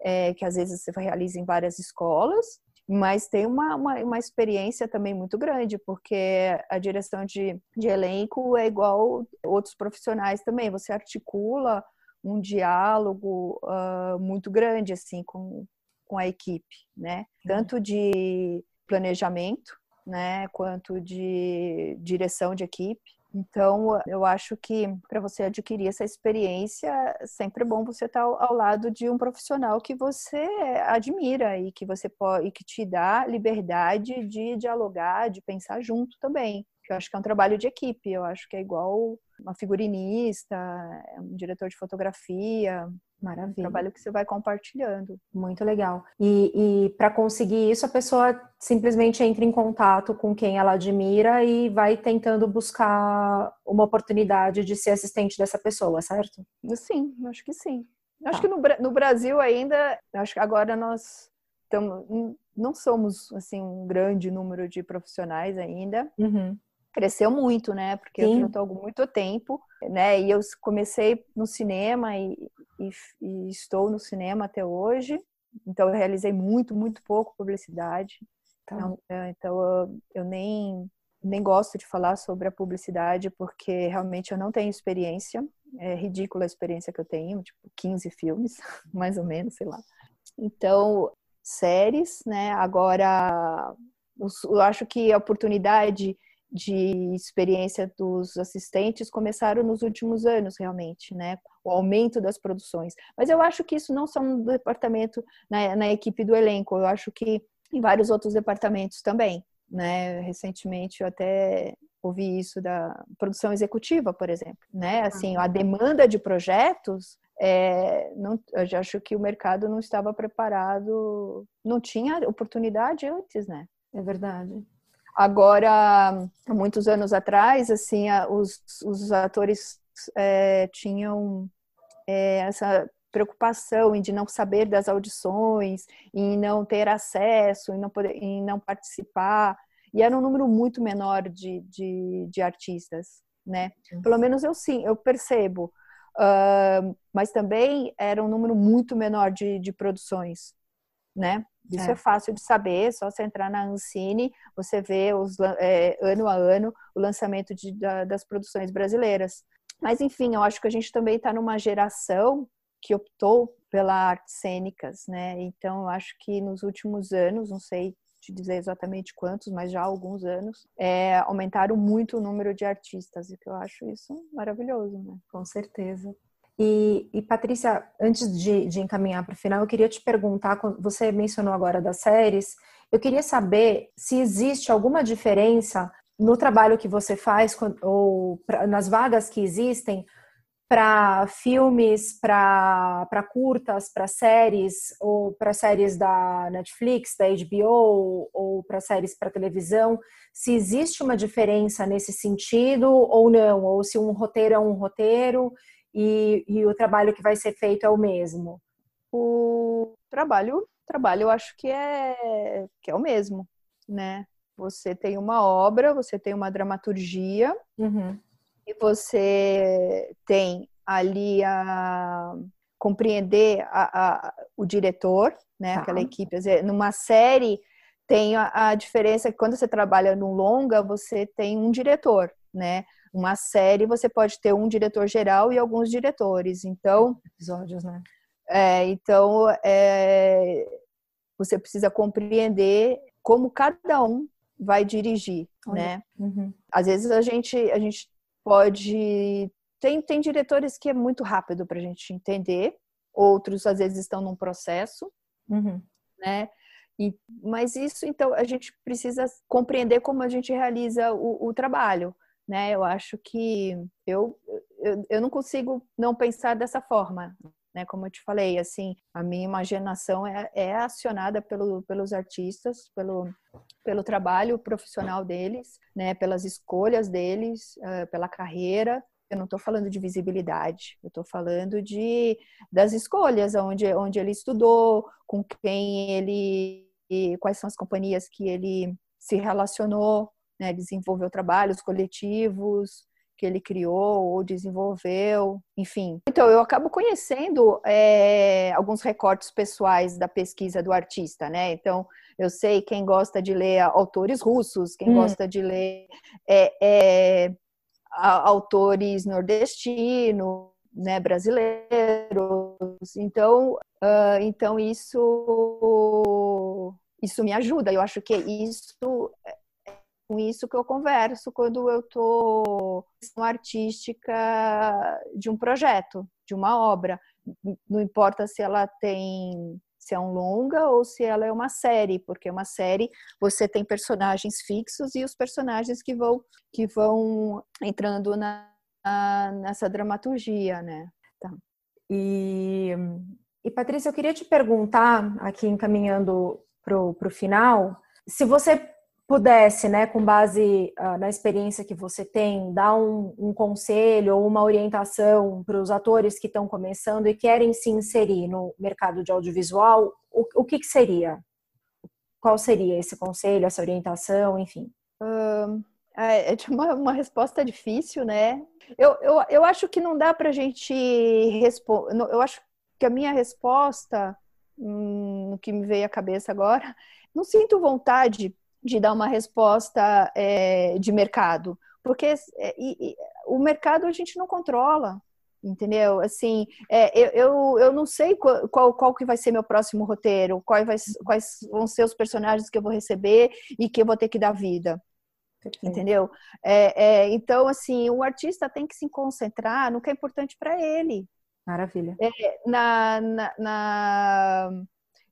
É, que às vezes você realiza em várias escolas, mas tem uma, uma, uma, experiência também muito grande, porque a direção de, de elenco é igual outros profissionais também, você articula um diálogo uh, muito grande assim com, com a equipe, né? Uhum. Tanto de planejamento, né, quanto de direção de equipe. Então, eu acho que para você adquirir essa experiência, é sempre bom você estar ao, ao, lado de um profissional que você admira e que você pode e que te dá liberdade de dialogar, de pensar junto também. Eu acho que é um trabalho de equipe. Eu acho que é igual uma figurinista, um diretor de fotografia, Maravilha. Trabalho que você vai compartilhando. Muito legal. E, e para conseguir isso, a pessoa simplesmente entra em contato com quem ela admira e vai tentando buscar uma oportunidade de ser assistente dessa pessoa, certo? Sim, acho que sim. Tá. Acho que no, no Brasil ainda, acho que agora nós estamos, não somos assim um grande número de profissionais ainda. Uhum cresceu muito, né? Porque Sim. eu estou há muito tempo, né? E eu comecei no cinema e, e, e, estou no cinema até hoje. Então eu realizei muito, muito pouco publicidade. Tá. Então, é, então eu, eu, nem nem gosto de falar sobre a publicidade porque realmente eu não tenho experiência. É ridícula a experiência que eu tenho, tipo 15 filmes, mais ou menos, sei lá. Então, séries, né? Agora eu acho que a oportunidade de experiência dos assistentes começaram nos últimos anos, realmente, né? O aumento das produções. Mas eu acho que isso não só no departamento, na, na equipe do elenco, eu acho que em vários outros departamentos também, né? Recentemente eu até ouvi isso da produção executiva, por exemplo, né? Assim, a demanda de projetos é, não, eu já acho que o mercado não estava preparado, não tinha oportunidade antes, né? É verdade. Agora, muitos anos atrás, assim, os, os atores é, tinham é, essa preocupação em de não saber das audições, em não ter acesso, em não, poder, em não participar. E era um número muito menor de, de, de artistas, né? Pelo menos eu sim, eu percebo. Uh, mas também era um número muito menor de, de produções, né? Isso é. é. fácil de saber, só você entrar na Ancine, você vê os, é, ano a ano o lançamento de, da, das produções brasileiras. Mas, enfim, eu acho que a gente também está numa geração que optou pela artes cênicas, né? Então, eu acho que nos últimos anos, não sei te dizer exatamente quantos, mas já há alguns anos, é, aumentaram muito o número de artistas, e que eu acho isso maravilhoso, né? Com certeza. E, e Patrícia, antes de, de encaminhar para o final, eu queria te perguntar: você mencionou agora das séries, eu queria saber se existe alguma diferença no trabalho que você faz ou nas vagas que existem para filmes, para curtas, para séries ou para séries da Netflix, da HBO ou para séries para televisão, se existe uma diferença nesse sentido ou não, ou se um roteiro é um roteiro e, e o trabalho que vai ser feito é o mesmo? O trabalho, trabalho eu acho que é, que é o mesmo, né? Você tem uma obra, você tem uma dramaturgia uhum. e você tem ali a compreender a, a, o diretor, né? Tá. Aquela equipe. Numa série tem a, a diferença que quando você trabalha no longa, você tem um diretor, né? Uma série você pode ter um diretor geral e alguns diretores. Então, episódios, né? É, então, é, você precisa compreender como cada um vai dirigir, Olha. né? Uhum. Às vezes a gente a gente pode tem tem diretores que é muito rápido para a gente entender, outros às vezes estão num processo, uhum. né? E, mas isso, então, a gente precisa compreender como a gente realiza o, o trabalho né? Eu acho que eu, eu, eu não consigo não pensar dessa forma, né? Como eu te falei, assim, a minha imaginação é, é acionada pelo, pelos artistas, pelo, pelo trabalho profissional deles, né? Pelas escolhas deles, uh, pela carreira. eu não estou falando de visibilidade, eu estou falando de das escolhas, onde, onde ele estudou, com quem ele, quais são as companhias que ele se relacionou, né, desenvolveu trabalhos coletivos que ele criou ou desenvolveu, enfim. Então eu acabo conhecendo é, alguns recortes pessoais da pesquisa do artista, né? Então eu sei quem gosta de ler autores russos, quem hum. gosta de ler é, é, autores nordestinos, né, brasileiros. Então, uh, então isso isso me ajuda. Eu acho que isso com isso que eu converso quando eu estou artística de um projeto, de uma obra. Não importa se ela tem se é um longa ou se ela é uma série, porque uma série você tem personagens fixos e os personagens que vão que vão entrando na, na nessa dramaturgia, né? Tá. E, e Patrícia, eu queria te perguntar aqui encaminhando para o final, se você pudesse, né, com base uh, na experiência que você tem, dar um, um conselho ou uma orientação para os atores que estão começando e querem se inserir no mercado de audiovisual, o, o que, que, seria? Qual seria esse conselho, essa orientação, enfim? é, é uma, uma resposta difícil, né? Eu, eu, eu acho que não dá para a gente responder. Eu acho que a minha resposta, hum, no que me veio à cabeça agora, não sinto vontade de dar uma resposta é, de mercado, porque é, e, e, o mercado a gente não controla, entendeu? Assim, é, eu, eu, eu não sei qual, qual, qual, que vai ser meu próximo roteiro, qual vai, quais vão ser os personagens que eu vou receber e que eu vou ter que dar vida. Entendeu? É, é, então, assim, o artista tem que se concentrar no que é importante para ele. Maravilha. É, na, na, na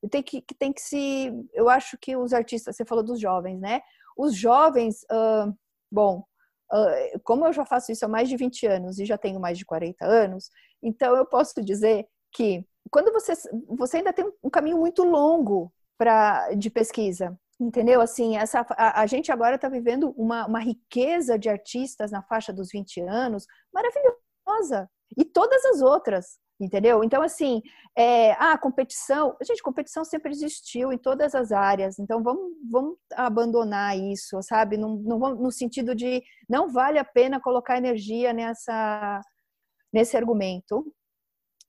tem que, tem que se. Eu acho que os artistas, você falou dos jovens, né? Os jovens, uh, bom, uh, como eu já faço isso há mais de 20 anos e já tenho mais de 40 anos, então eu posso dizer que quando você, você ainda tem um caminho muito longo pra, de pesquisa, entendeu? Assim, essa, a, a gente agora está vivendo uma, uma riqueza de artistas na faixa dos 20 anos maravilhosa. E todas as outras, entendeu? Então, assim, é, ah, competição, gente, competição sempre existiu em todas as áreas, então vamos, vamos abandonar isso, sabe? No, no, no sentido de não vale a pena colocar energia nessa, nesse argumento.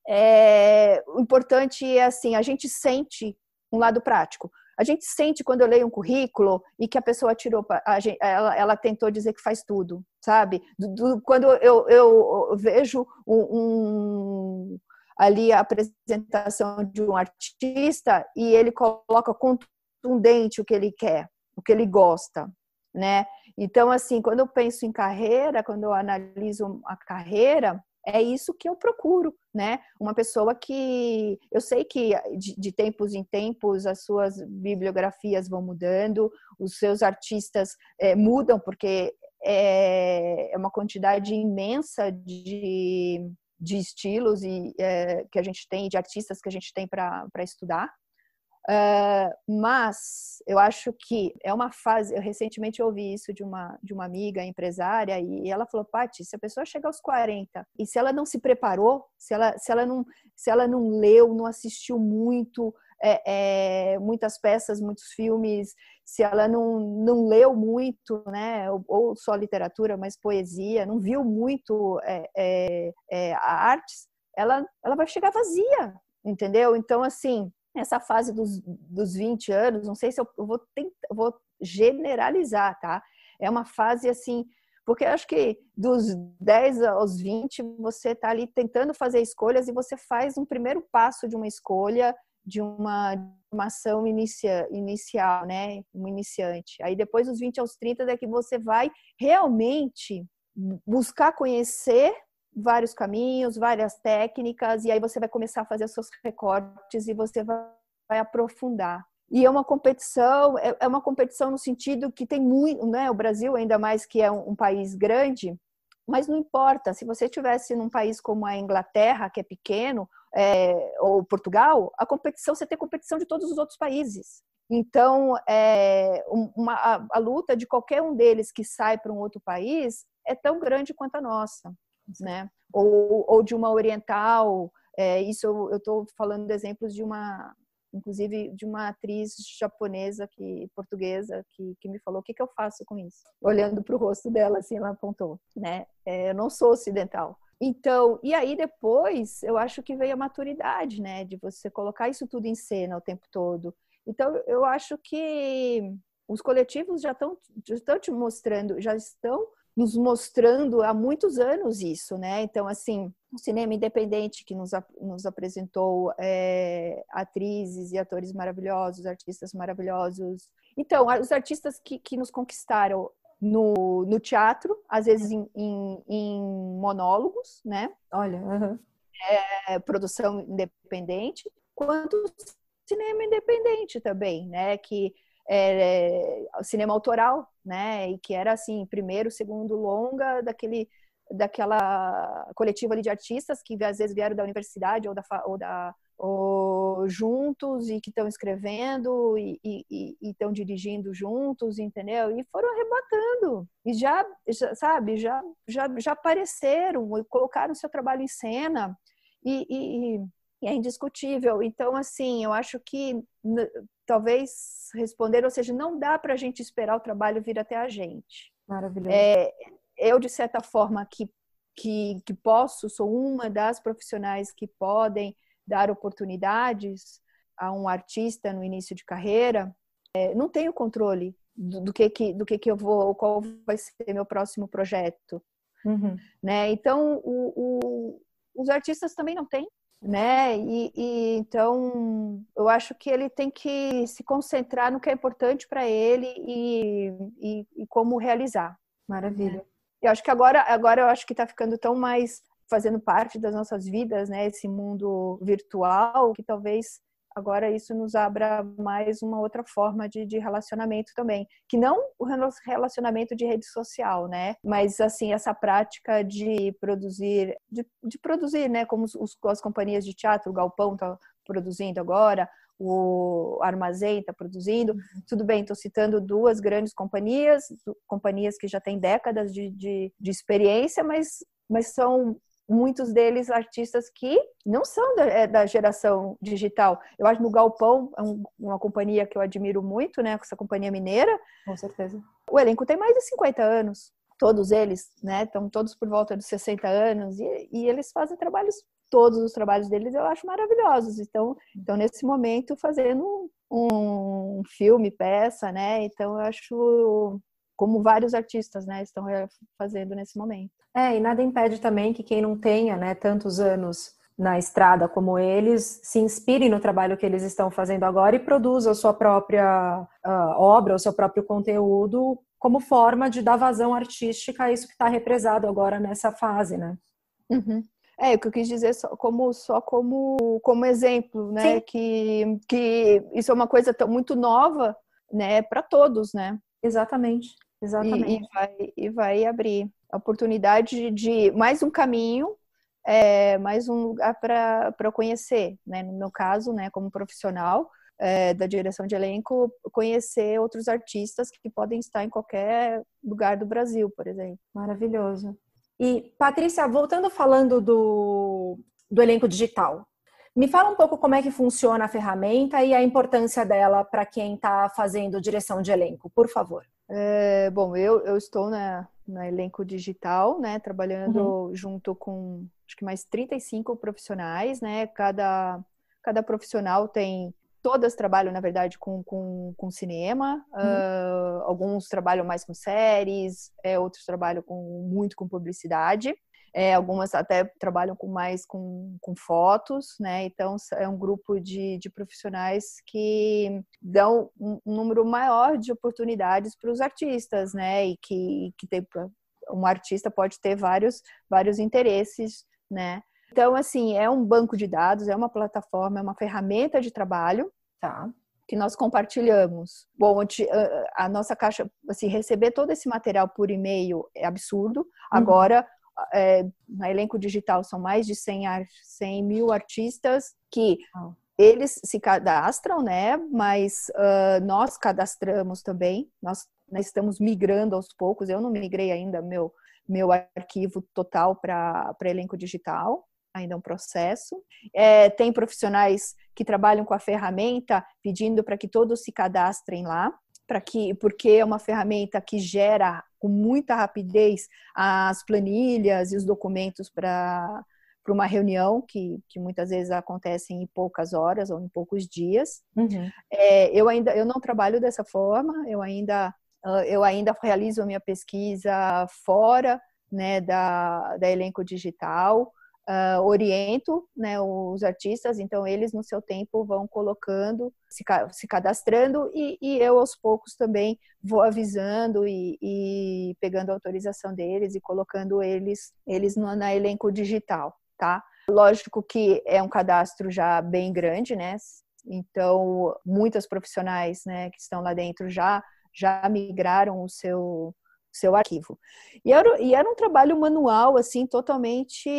É, o importante é, assim, a gente sente um lado prático. A gente sente quando eu leio um currículo e que a pessoa tirou, a gente, ela, ela, tentou dizer que faz tudo, sabe? Do, do, quando eu, eu, vejo um, um, ali a apresentação de um artista e ele coloca contundente o que ele quer, o que ele gosta, né? Então, assim, quando eu penso em carreira, quando eu analiso a carreira, é isso que eu procuro, né? Uma pessoa que eu sei que de, de, tempos em tempos as suas bibliografias vão mudando, os seus artistas é, mudam porque é, é, uma quantidade imensa de, de estilos e é, que a gente tem, de artistas que a gente tem para estudar. Uh, mas eu acho que é uma fase. Eu recentemente ouvi isso de uma, de uma amiga empresária e ela falou: Paty, se a pessoa chega aos 40 e se ela não se preparou, se ela, se ela, não, se ela não leu, não assistiu muito, é, é, muitas peças, muitos filmes, se ela não, não leu muito, né, ou, ou só literatura, mas poesia, não viu muito é, é, é artes, ela, ela vai chegar vazia, entendeu? Então, assim essa fase dos, dos 20 anos, não sei se eu, vou, vou generalizar, tá? É uma fase assim, porque acho que dos 10 aos 20 você está ali tentando fazer escolhas e você faz um primeiro passo de uma escolha, de uma, uma ação inicia, inicial, né? Um iniciante. Aí depois dos 20 aos 30 é que você vai realmente buscar conhecer vários caminhos, várias técnicas, e aí você vai começar a fazer seus recortes e você vai, vai aprofundar. E é uma competição, é, é uma competição no sentido que tem muito, né? O Brasil, ainda mais que é um, um país grande, mas não importa, se você estivesse num país como a Inglaterra, que é pequeno, é, ou Portugal, a competição, você tem competição de todos os outros países. Então, é, uma, a, a luta de qualquer um deles que sai para um outro país é tão grande quanto a nossa. Né? Ou, ou de uma oriental. É, isso eu estou falando de exemplos de uma, inclusive de uma atriz japonesa que portuguesa que, que me falou o que, que eu faço com isso? Olhando para o rosto dela assim ela apontou né? É, eu não sou ocidental. Então e aí depois eu acho que veio a maturidade né? De você colocar isso tudo em cena o tempo todo. Então eu acho que os coletivos já estão já estão te mostrando já estão nos mostrando há muitos anos isso, né? Então, assim, o cinema independente que nos, nos apresentou é, atrizes e atores maravilhosos, artistas maravilhosos. Então, os artistas que, que nos conquistaram no, no teatro, às vezes em, em, em monólogos, né? Olha, uhum. é, produção independente, quanto cinema independente também, né? Que é, cinema autoral, né? E que era assim, primeiro, segundo longa daquele daquela coletiva de artistas que às vezes vieram da universidade ou da, ou da ou juntos e que estão escrevendo e estão dirigindo juntos, entendeu? E foram arrebatando e já, já sabe, já, já, já apareceram e colocaram seu trabalho em cena e, e, e é indiscutível. Então, assim, eu acho que talvez responder, ou seja, não dá para a gente esperar o trabalho vir até a gente. Maravilhoso. É, eu, de certa forma, que, que, que posso, sou uma das profissionais que podem dar oportunidades a um artista no início de carreira, é, não tenho controle do, do, que, que, do que, que eu vou, qual vai ser meu próximo projeto. Uhum. Né? Então, o, o, os artistas também não têm né? E, e, então eu acho que ele tem que se concentrar no que é importante para ele e, e, e, como realizar. Maravilha. Eu acho que agora, agora eu acho que está ficando tão mais fazendo parte das nossas vidas, né? Esse mundo virtual que talvez agora isso nos abra mais uma outra forma de, de, relacionamento também, que não o relacionamento de rede social, né? Mas assim essa prática de produzir, de, de produzir, né? Como os, as companhias de teatro, o Galpão está produzindo agora, o Armazém está produzindo. Uhum. Tudo bem, estou citando duas grandes companhias, companhias que já têm décadas de, de, de experiência, mas mas são muitos deles artistas que não são da, é, da geração digital. Eu acho que no Galpão é um, uma companhia que eu admiro muito, né? Essa companhia mineira. Com certeza. O elenco tem mais de 50 anos. Todos eles, né? Estão todos por volta dos 60 anos e, e eles fazem trabalhos, todos os trabalhos deles eu acho maravilhosos. Então, então nesse momento, fazendo um, um filme, peça, né? Então, eu acho como vários artistas, né, estão fazendo nesse momento. É, e nada impede também que quem não tenha, né, tantos anos na estrada como eles, se inspire no trabalho que eles estão fazendo agora e produza a sua própria uh, obra, o seu próprio conteúdo como forma de dar vazão artística a isso que está represado agora nessa fase, né? Uhum. É, o que eu quis dizer só como, só como, como exemplo, né? Que, que isso é uma coisa tão, muito nova, né, para todos, né? Exatamente. Exatamente. E, e, vai, e vai abrir a oportunidade de mais um caminho, é, mais um lugar para conhecer, né? No meu caso, né, como profissional é, da direção de elenco, conhecer outros artistas que podem estar em qualquer lugar do Brasil, por exemplo. Maravilhoso. E, Patrícia, voltando falando do, do elenco digital, me fala um pouco como é que funciona a ferramenta e a importância dela para quem está fazendo direção de elenco, por favor. É, bom, eu, eu estou na, na elenco digital, né, trabalhando uhum. junto com acho que mais 35 profissionais, né? Cada, cada profissional tem. Todas trabalham, na verdade, com, com, com cinema. Uhum. Uh, alguns trabalham mais com séries, é, outros trabalham com, muito com publicidade. É, algumas até trabalham com mais com, com fotos, né? Então é um grupo de, de profissionais que dão um, número maior de oportunidades para os artistas, né? E que, que tem um artista pode ter vários vários interesses, né? Então assim é um banco de dados, é uma plataforma, é uma ferramenta de trabalho, tá? que nós compartilhamos. Bom, a nossa caixa, assim, receber todo esse material por e-mail é absurdo. Uhum. Agora, é, no elenco digital são mais de 100, 100 mil artistas que eles se cadastram, né? Mas uh, nós cadastramos também. Nós, nós estamos migrando aos poucos. Eu não migrei ainda meu meu arquivo total para elenco digital, ainda é um processo. É, tem profissionais que trabalham com a ferramenta pedindo para que todos se cadastrem lá, para que porque é uma ferramenta que gera com muita rapidez as planilhas e os documentos para para uma reunião que, que muitas vezes acontece em poucas horas ou em poucos dias. Uhum. É, eu ainda eu não trabalho dessa forma, eu ainda eu ainda realizo a minha pesquisa fora né, da, da elenco digital, uh, oriento né, os artistas, então eles no seu tempo vão colocando, se, se cadastrando e, e, eu aos poucos também vou avisando e, e, pegando a autorização deles e colocando eles, eles no, na elenco digital tá? Lógico que é um cadastro já bem grande, né? Então, muitas profissionais, né, que estão lá dentro já já migraram o seu seu arquivo. E era, e era um trabalho manual, assim, totalmente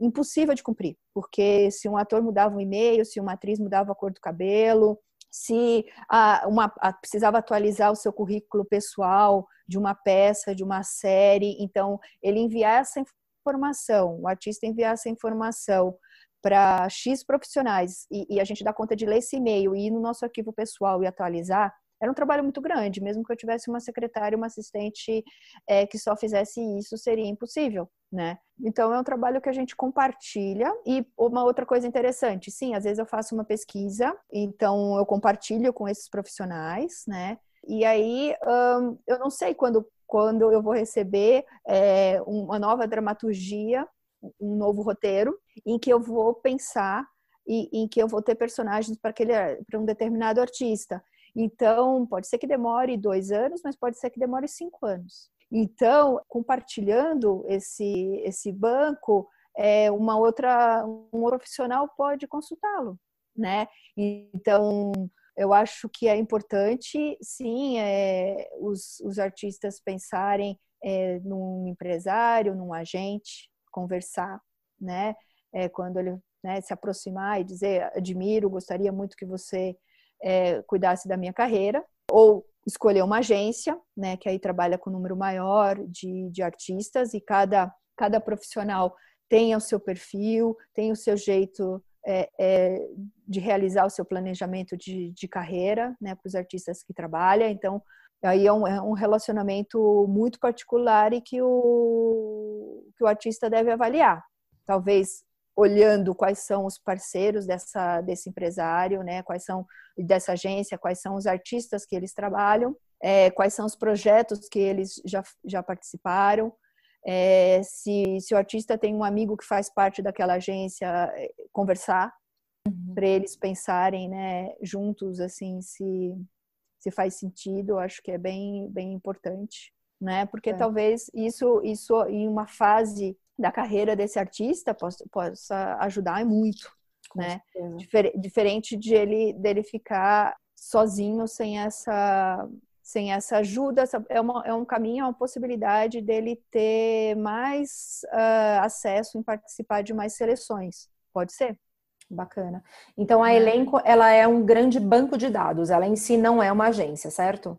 impossível de cumprir, porque se um ator mudava um e-mail, se uma atriz mudava a cor do cabelo, se a, uma, a, precisava atualizar o seu currículo pessoal de uma peça, de uma série, então ele enviar essa informação, o artista enviar essa informação para X profissionais e, e, a gente dá conta de ler esse e-mail e ir no nosso arquivo pessoal e atualizar, era um trabalho muito grande. Mesmo que eu tivesse uma secretária, uma assistente é, que só fizesse isso, seria impossível, né? Então é um trabalho que a gente compartilha. E uma outra coisa interessante, sim, às vezes eu faço uma pesquisa, então eu compartilho com esses profissionais, né? E aí um, eu não sei quando quando eu vou receber é, uma nova dramaturgia, um novo roteiro, em que eu vou pensar e em que eu vou ter personagens para aquele para um determinado artista. Então, pode ser que demore dois anos, mas pode ser que demore cinco anos. Então, compartilhando esse esse banco, é, uma outra um profissional pode consultá-lo, né? Então eu acho que é importante, sim, é, os, os artistas pensarem é, num empresário, num agente, conversar, né? É, quando ele né, se aproximar e dizer, admiro, gostaria muito que você é, cuidasse da minha carreira, ou escolher uma agência, né, que aí trabalha com um número maior de, de artistas e cada, cada profissional tem o seu perfil, tem o seu jeito é, é, de realizar o seu planejamento de, de carreira né, para os artistas que trabalham. Então, aí é um, é um, relacionamento muito particular e que o, que o artista deve avaliar. Talvez olhando quais são os parceiros dessa, desse empresário, né, quais são dessa agência, quais são os artistas que eles trabalham, é, quais são os projetos que eles já, já participaram, é, se, se o artista tem um amigo que faz parte daquela agência, é, conversar uhum. para eles pensarem, né, juntos, assim, se se faz sentido. Eu acho que é bem bem importante, né? Porque é. talvez isso isso em uma fase da carreira desse artista possa, possa ajudar muito, Com né? Difer diferente de ele dele ficar sozinho sem essa sem essa ajuda, é, uma, é um caminho, é uma possibilidade dele ter mais uh, acesso em participar de mais seleções. Pode ser? Bacana. Então a né? elenco ela é um grande banco de dados. Ela em si não é uma agência, certo?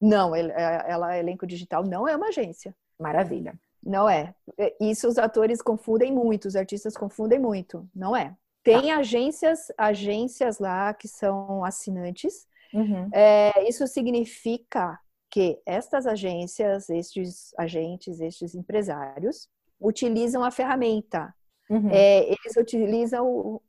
Não, ela, ela elenco digital não é uma agência. Maravilha. Não é. Isso os atores confundem muito, os artistas confundem muito. Não é. Tem tá. agências, agências lá que são assinantes Uhum. É, isso significa que estas agências, estes agentes, estes empresários utilizam a ferramenta. Uhum. É, eles utilizam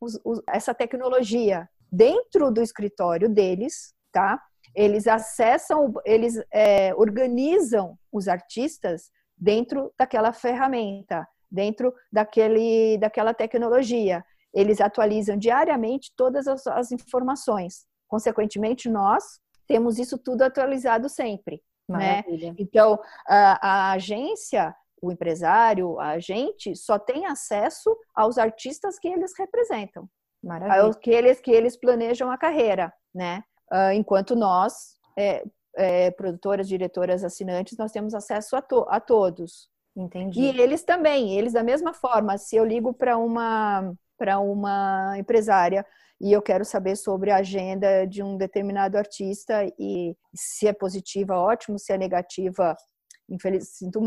essa tecnologia dentro do escritório deles, tá? Eles acessam, eles é, organizam os artistas dentro daquela ferramenta, dentro daquele, daquela tecnologia. Eles atualizam diariamente todas as, as informações. Consequentemente, nós temos isso tudo atualizado sempre. Né? Então, a, a agência, o empresário, a agente, só tem acesso aos artistas que eles representam. Maravilha. Que eles, que eles planejam a carreira, né? Uh, enquanto nós, é, é, produtoras, diretoras, assinantes, nós temos acesso a, to a todos. Entendi. E eles também, eles da mesma forma, se eu ligo para uma para uma empresária e eu quero saber sobre a agenda de um determinado artista e se é positiva, ótimo, se é negativa, infeliz, sinto,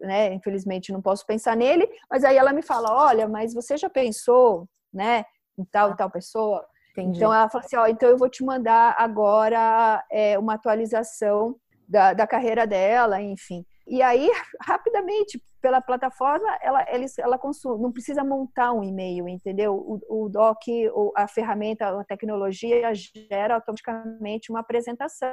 né, infelizmente não posso pensar nele, mas aí ela me fala, olha, mas você já pensou, né, em tal e tal pessoa? Entendi. Então ela fala assim, ó, então eu vou te mandar agora é, uma atualização da, da carreira dela, enfim. E aí, rapidamente, pela plataforma, ela, ela consome, não precisa montar um e-mail, entendeu? O, o doc, a ferramenta, a tecnologia gera automaticamente uma apresentação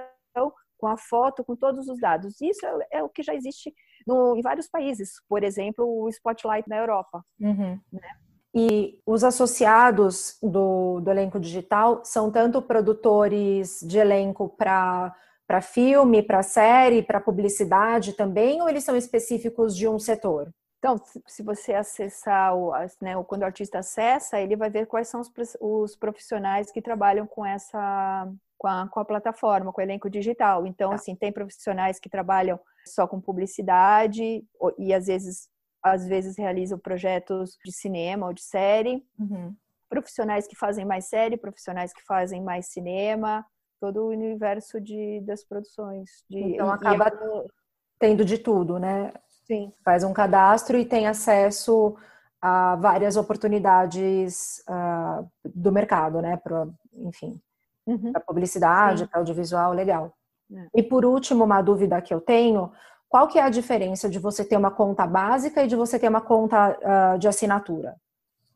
com a foto, com todos os dados. Isso é, é o que já existe no, em vários países, por exemplo, o Spotlight na Europa. Uhum. Né? E os associados do, do elenco digital são tanto produtores de elenco para para filme, para série, para publicidade também, ou eles são específicos de um setor? Então, se você acessar, o, né, quando o artista acessa, ele vai ver quais são os, os profissionais que trabalham com essa, com a, com a, plataforma, com o elenco digital. Então, tá. assim, tem profissionais que trabalham só com publicidade e às vezes, às vezes realizam projetos de cinema ou de série. Uhum. Profissionais que fazem mais série, profissionais que fazem mais cinema, todo o universo de, das produções. De, então acaba e... tendo de tudo, né? Sim. Faz um cadastro e tem acesso a várias oportunidades uh, do mercado, né? Pra, enfim, uhum. para publicidade, para audiovisual, legal. É. E por último, uma dúvida que eu tenho, qual que é a diferença de você ter uma conta básica e de você ter uma conta uh, de assinatura?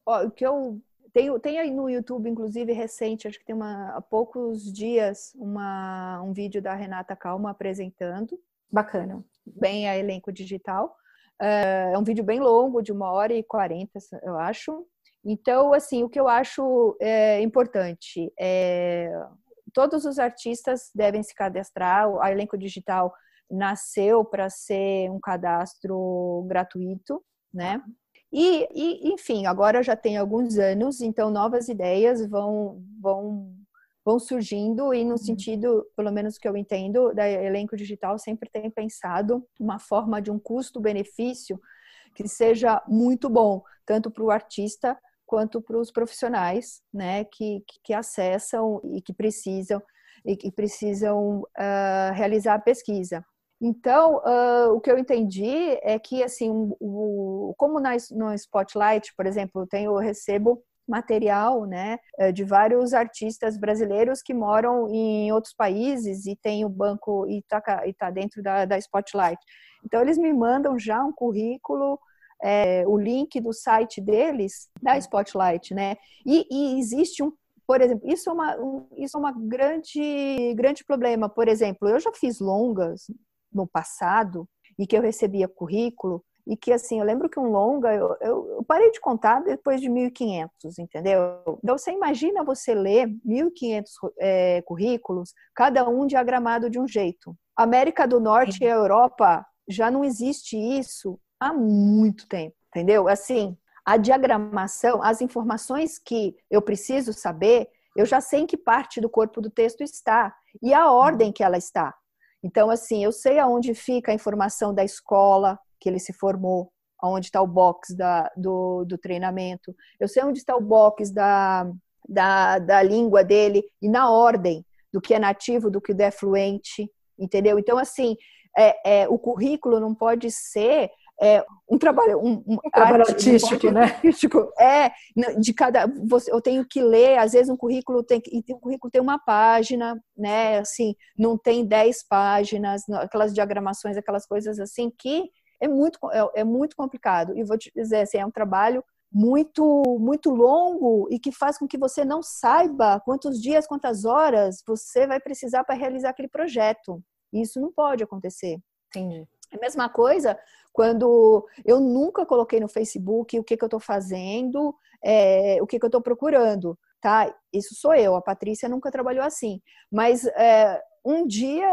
o que eu tem, tem aí no YouTube, inclusive, recente, acho que tem uma, há poucos dias, uma, um vídeo da Renata Calma apresentando. Bacana. Bem a elenco digital. Uh, é um vídeo bem longo, de uma hora e quarenta, eu acho. Então, assim, o que eu acho é, importante é todos os artistas devem se cadastrar. A elenco digital nasceu para ser um cadastro gratuito, né? E, e, enfim, agora já tem alguns anos, então novas ideias vão, vão, vão surgindo e no uhum. sentido, pelo menos que eu entendo, da elenco digital sempre tem pensado uma forma de um custo-benefício que seja muito bom, tanto para o artista quanto para os profissionais, né, que, que acessam e que precisam e que precisam uh, realizar a pesquisa. Então, uh, o que eu entendi é que, assim, como na, no Spotlight, por exemplo, tem, eu recebo material, né, de vários artistas brasileiros que moram em outros países e tem o banco e está tá dentro da, da Spotlight. Então, eles me mandam já um currículo é, o link do site deles da Spotlight, né? E, e existe um por exemplo, isso é uma, um, isso é uma grande, grande problema. Por exemplo, eu já fiz longas no passado e que eu recebia currículo e que assim, eu lembro que um longa, eu, eu, parei de contar depois de 1.500, entendeu? Então você imagina você ler 1.500 é, currículos, cada um diagramado de um jeito. América do Norte e Europa já não existe isso há muito tempo, entendeu? Assim, a diagramação, as informações que eu preciso saber, eu já sei em que parte do corpo do texto está e a ordem que ela está. Então, assim, eu sei aonde fica a informação da escola que ele se formou, aonde está o box da, do, do treinamento, eu sei onde está o box da, da, da língua dele e na ordem do que é nativo, do que é fluente, entendeu? Então, assim, é, é, o currículo não pode ser é, um trabalho, um, um, um trabalho arte, artístico, né? Artístico. É, de cada, você, eu tenho que ler, às vezes um currículo tem, e um currículo tem uma página, né? Assim, não tem dez páginas, aquelas diagramações, aquelas coisas assim que é muito, é, é muito complicado. E vou te dizer, assim, é um trabalho muito muito longo e que faz com que você não saiba quantos dias, quantas horas você vai precisar para realizar aquele projeto. Isso não pode acontecer. Entendi. É a mesma coisa quando eu nunca coloquei no Facebook o que, que eu estou fazendo, é, o que, que eu estou procurando, tá? Isso sou eu, a Patrícia nunca trabalhou assim. Mas é, um dia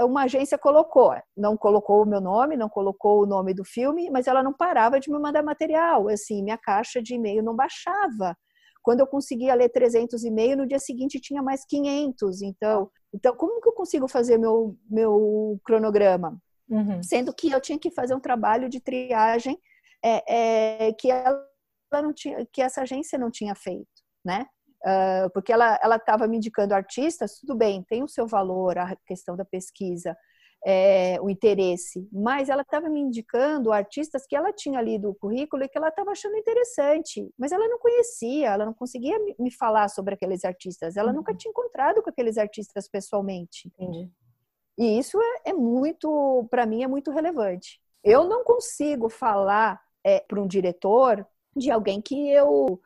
uma agência colocou, não colocou o meu nome, não colocou o nome do filme, mas ela não parava de me mandar material. Assim, minha caixa de e-mail não baixava. Quando eu conseguia ler 300 e-mail, no dia seguinte tinha mais 500. Então, então como que eu consigo fazer meu, meu cronograma? Uhum. Sendo que eu tinha que fazer um trabalho de triagem é, é, que ela não tinha, que essa agência não tinha feito, né? Uh, porque ela estava me indicando artistas, tudo bem, tem o seu valor, a questão da pesquisa, é, o interesse, mas ela estava me indicando artistas que ela tinha lido o currículo e que ela estava achando interessante, mas ela não conhecia, ela não conseguia me falar sobre aqueles artistas, ela uhum. nunca tinha encontrado com aqueles artistas pessoalmente. Entendi. E isso é, é muito, para mim, é muito relevante. Eu não consigo falar é, para um diretor de alguém que eu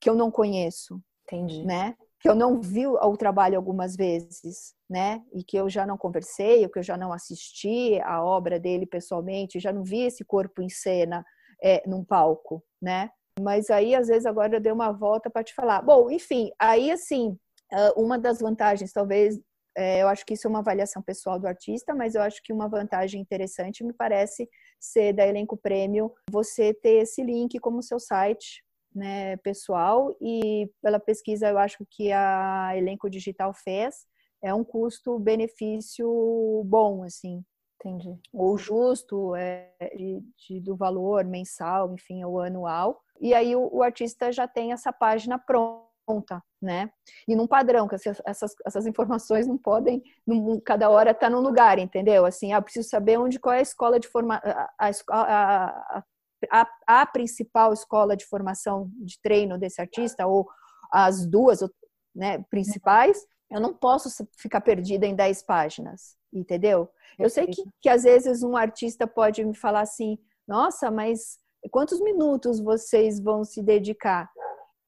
que eu não conheço, Entendi. né? Que eu não vi o trabalho algumas vezes, né? E que eu já não conversei, ou que eu já não assisti a obra dele pessoalmente, já não vi esse corpo em cena é, num palco, né? Mas aí, às vezes, agora eu dei uma volta para te falar. Bom, enfim, aí, assim, uma das vantagens, talvez, eu acho que isso é uma avaliação pessoal do artista, mas eu acho que uma vantagem interessante me parece ser da Elenco Prêmio você ter esse link como seu site né, pessoal e pela pesquisa eu acho que a Elenco Digital fez é um custo-benefício bom, assim. Entendi. Ou justo é, de, de, do valor mensal, enfim, ou anual. E aí o, o artista já tem essa página pronta conta, né? E num padrão, que essas, essas informações não podem, cada hora tá num lugar, entendeu? Assim, ah, preciso saber onde, qual é a escola de formação, a, a, a, a, principal escola de formação de treino desse artista, ou as duas né, principais, eu não posso ficar perdida em 10 páginas, entendeu? Eu sei que, que às vezes um artista pode me falar assim, nossa, mas quantos minutos vocês vão se dedicar?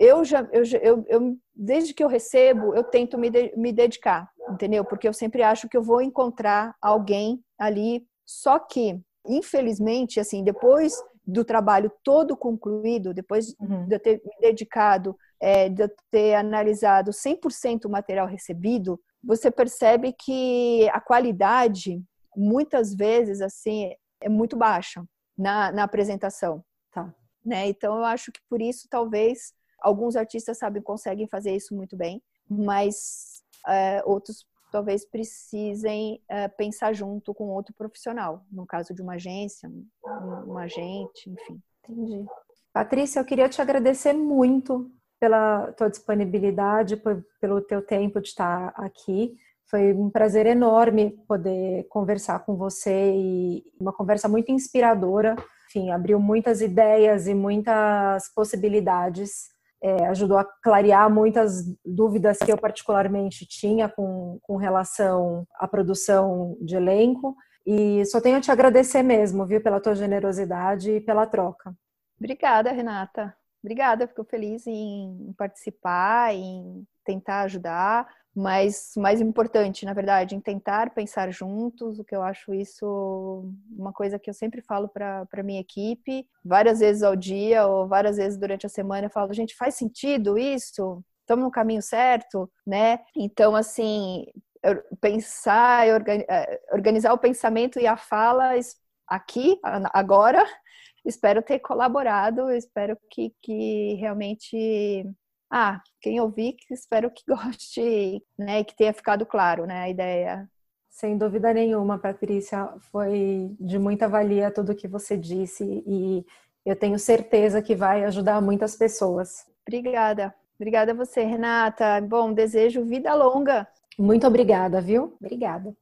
Eu já, eu, eu, eu, desde que eu recebo, eu tento me, de, me dedicar, entendeu? Porque eu sempre acho que eu vou encontrar alguém ali. Só que, infelizmente, assim, depois do trabalho todo concluído, depois uhum. de eu ter me dedicado, é, de eu ter analisado 100% o material recebido, você percebe que a qualidade, muitas vezes, assim, é muito baixa na, na apresentação. Tá. Né? Então, eu acho que por isso, talvez, Alguns artistas sabem, conseguem fazer isso muito bem, mas é, outros talvez precisem é, pensar junto com outro profissional, no caso de uma agência, um, um agente, enfim. Entendi. Patrícia, eu queria te agradecer muito pela tua disponibilidade, por, pelo teu tempo de estar aqui. Foi um prazer enorme poder conversar com você e uma conversa muito inspiradora. Enfim, abriu muitas ideias e muitas possibilidades é, ajudou a clarear muitas dúvidas que eu particularmente tinha com, com relação à produção de elenco. E só tenho a te agradecer mesmo, viu, pela tua generosidade e pela troca. Obrigada, Renata. Obrigada, fico feliz em participar, em tentar ajudar mas mais importante, na verdade, em tentar pensar juntos, o que eu acho isso uma coisa que eu sempre falo para minha equipe, várias vezes ao dia ou várias vezes durante a semana, eu falo, gente, faz sentido isso? Estamos no caminho certo, né? Então, assim, pensar, é, organizar o pensamento e a fala aqui, agora, espero ter colaborado, espero que, que realmente ah, quem ouvir, espero que goste, né, e que tenha ficado claro, né, a ideia. Sem dúvida nenhuma, Patrícia, foi de muita valia tudo que você disse e eu tenho certeza que vai ajudar muitas pessoas. Obrigada. Obrigada a você, Renata. Bom, desejo vida longa. Muito obrigada, viu? Obrigada.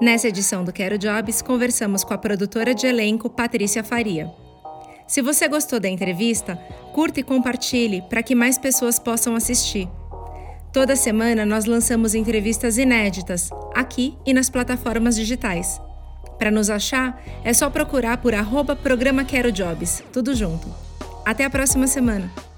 Nessa edição do Quero Jobs, conversamos com a produtora de elenco Patrícia Faria. Se você gostou da entrevista, curta e compartilhe para que mais pessoas possam assistir. Toda semana nós lançamos entrevistas inéditas, aqui e nas plataformas digitais. Para nos achar, é só procurar por arroba programa Quero Jobs, tudo junto. Até a próxima semana!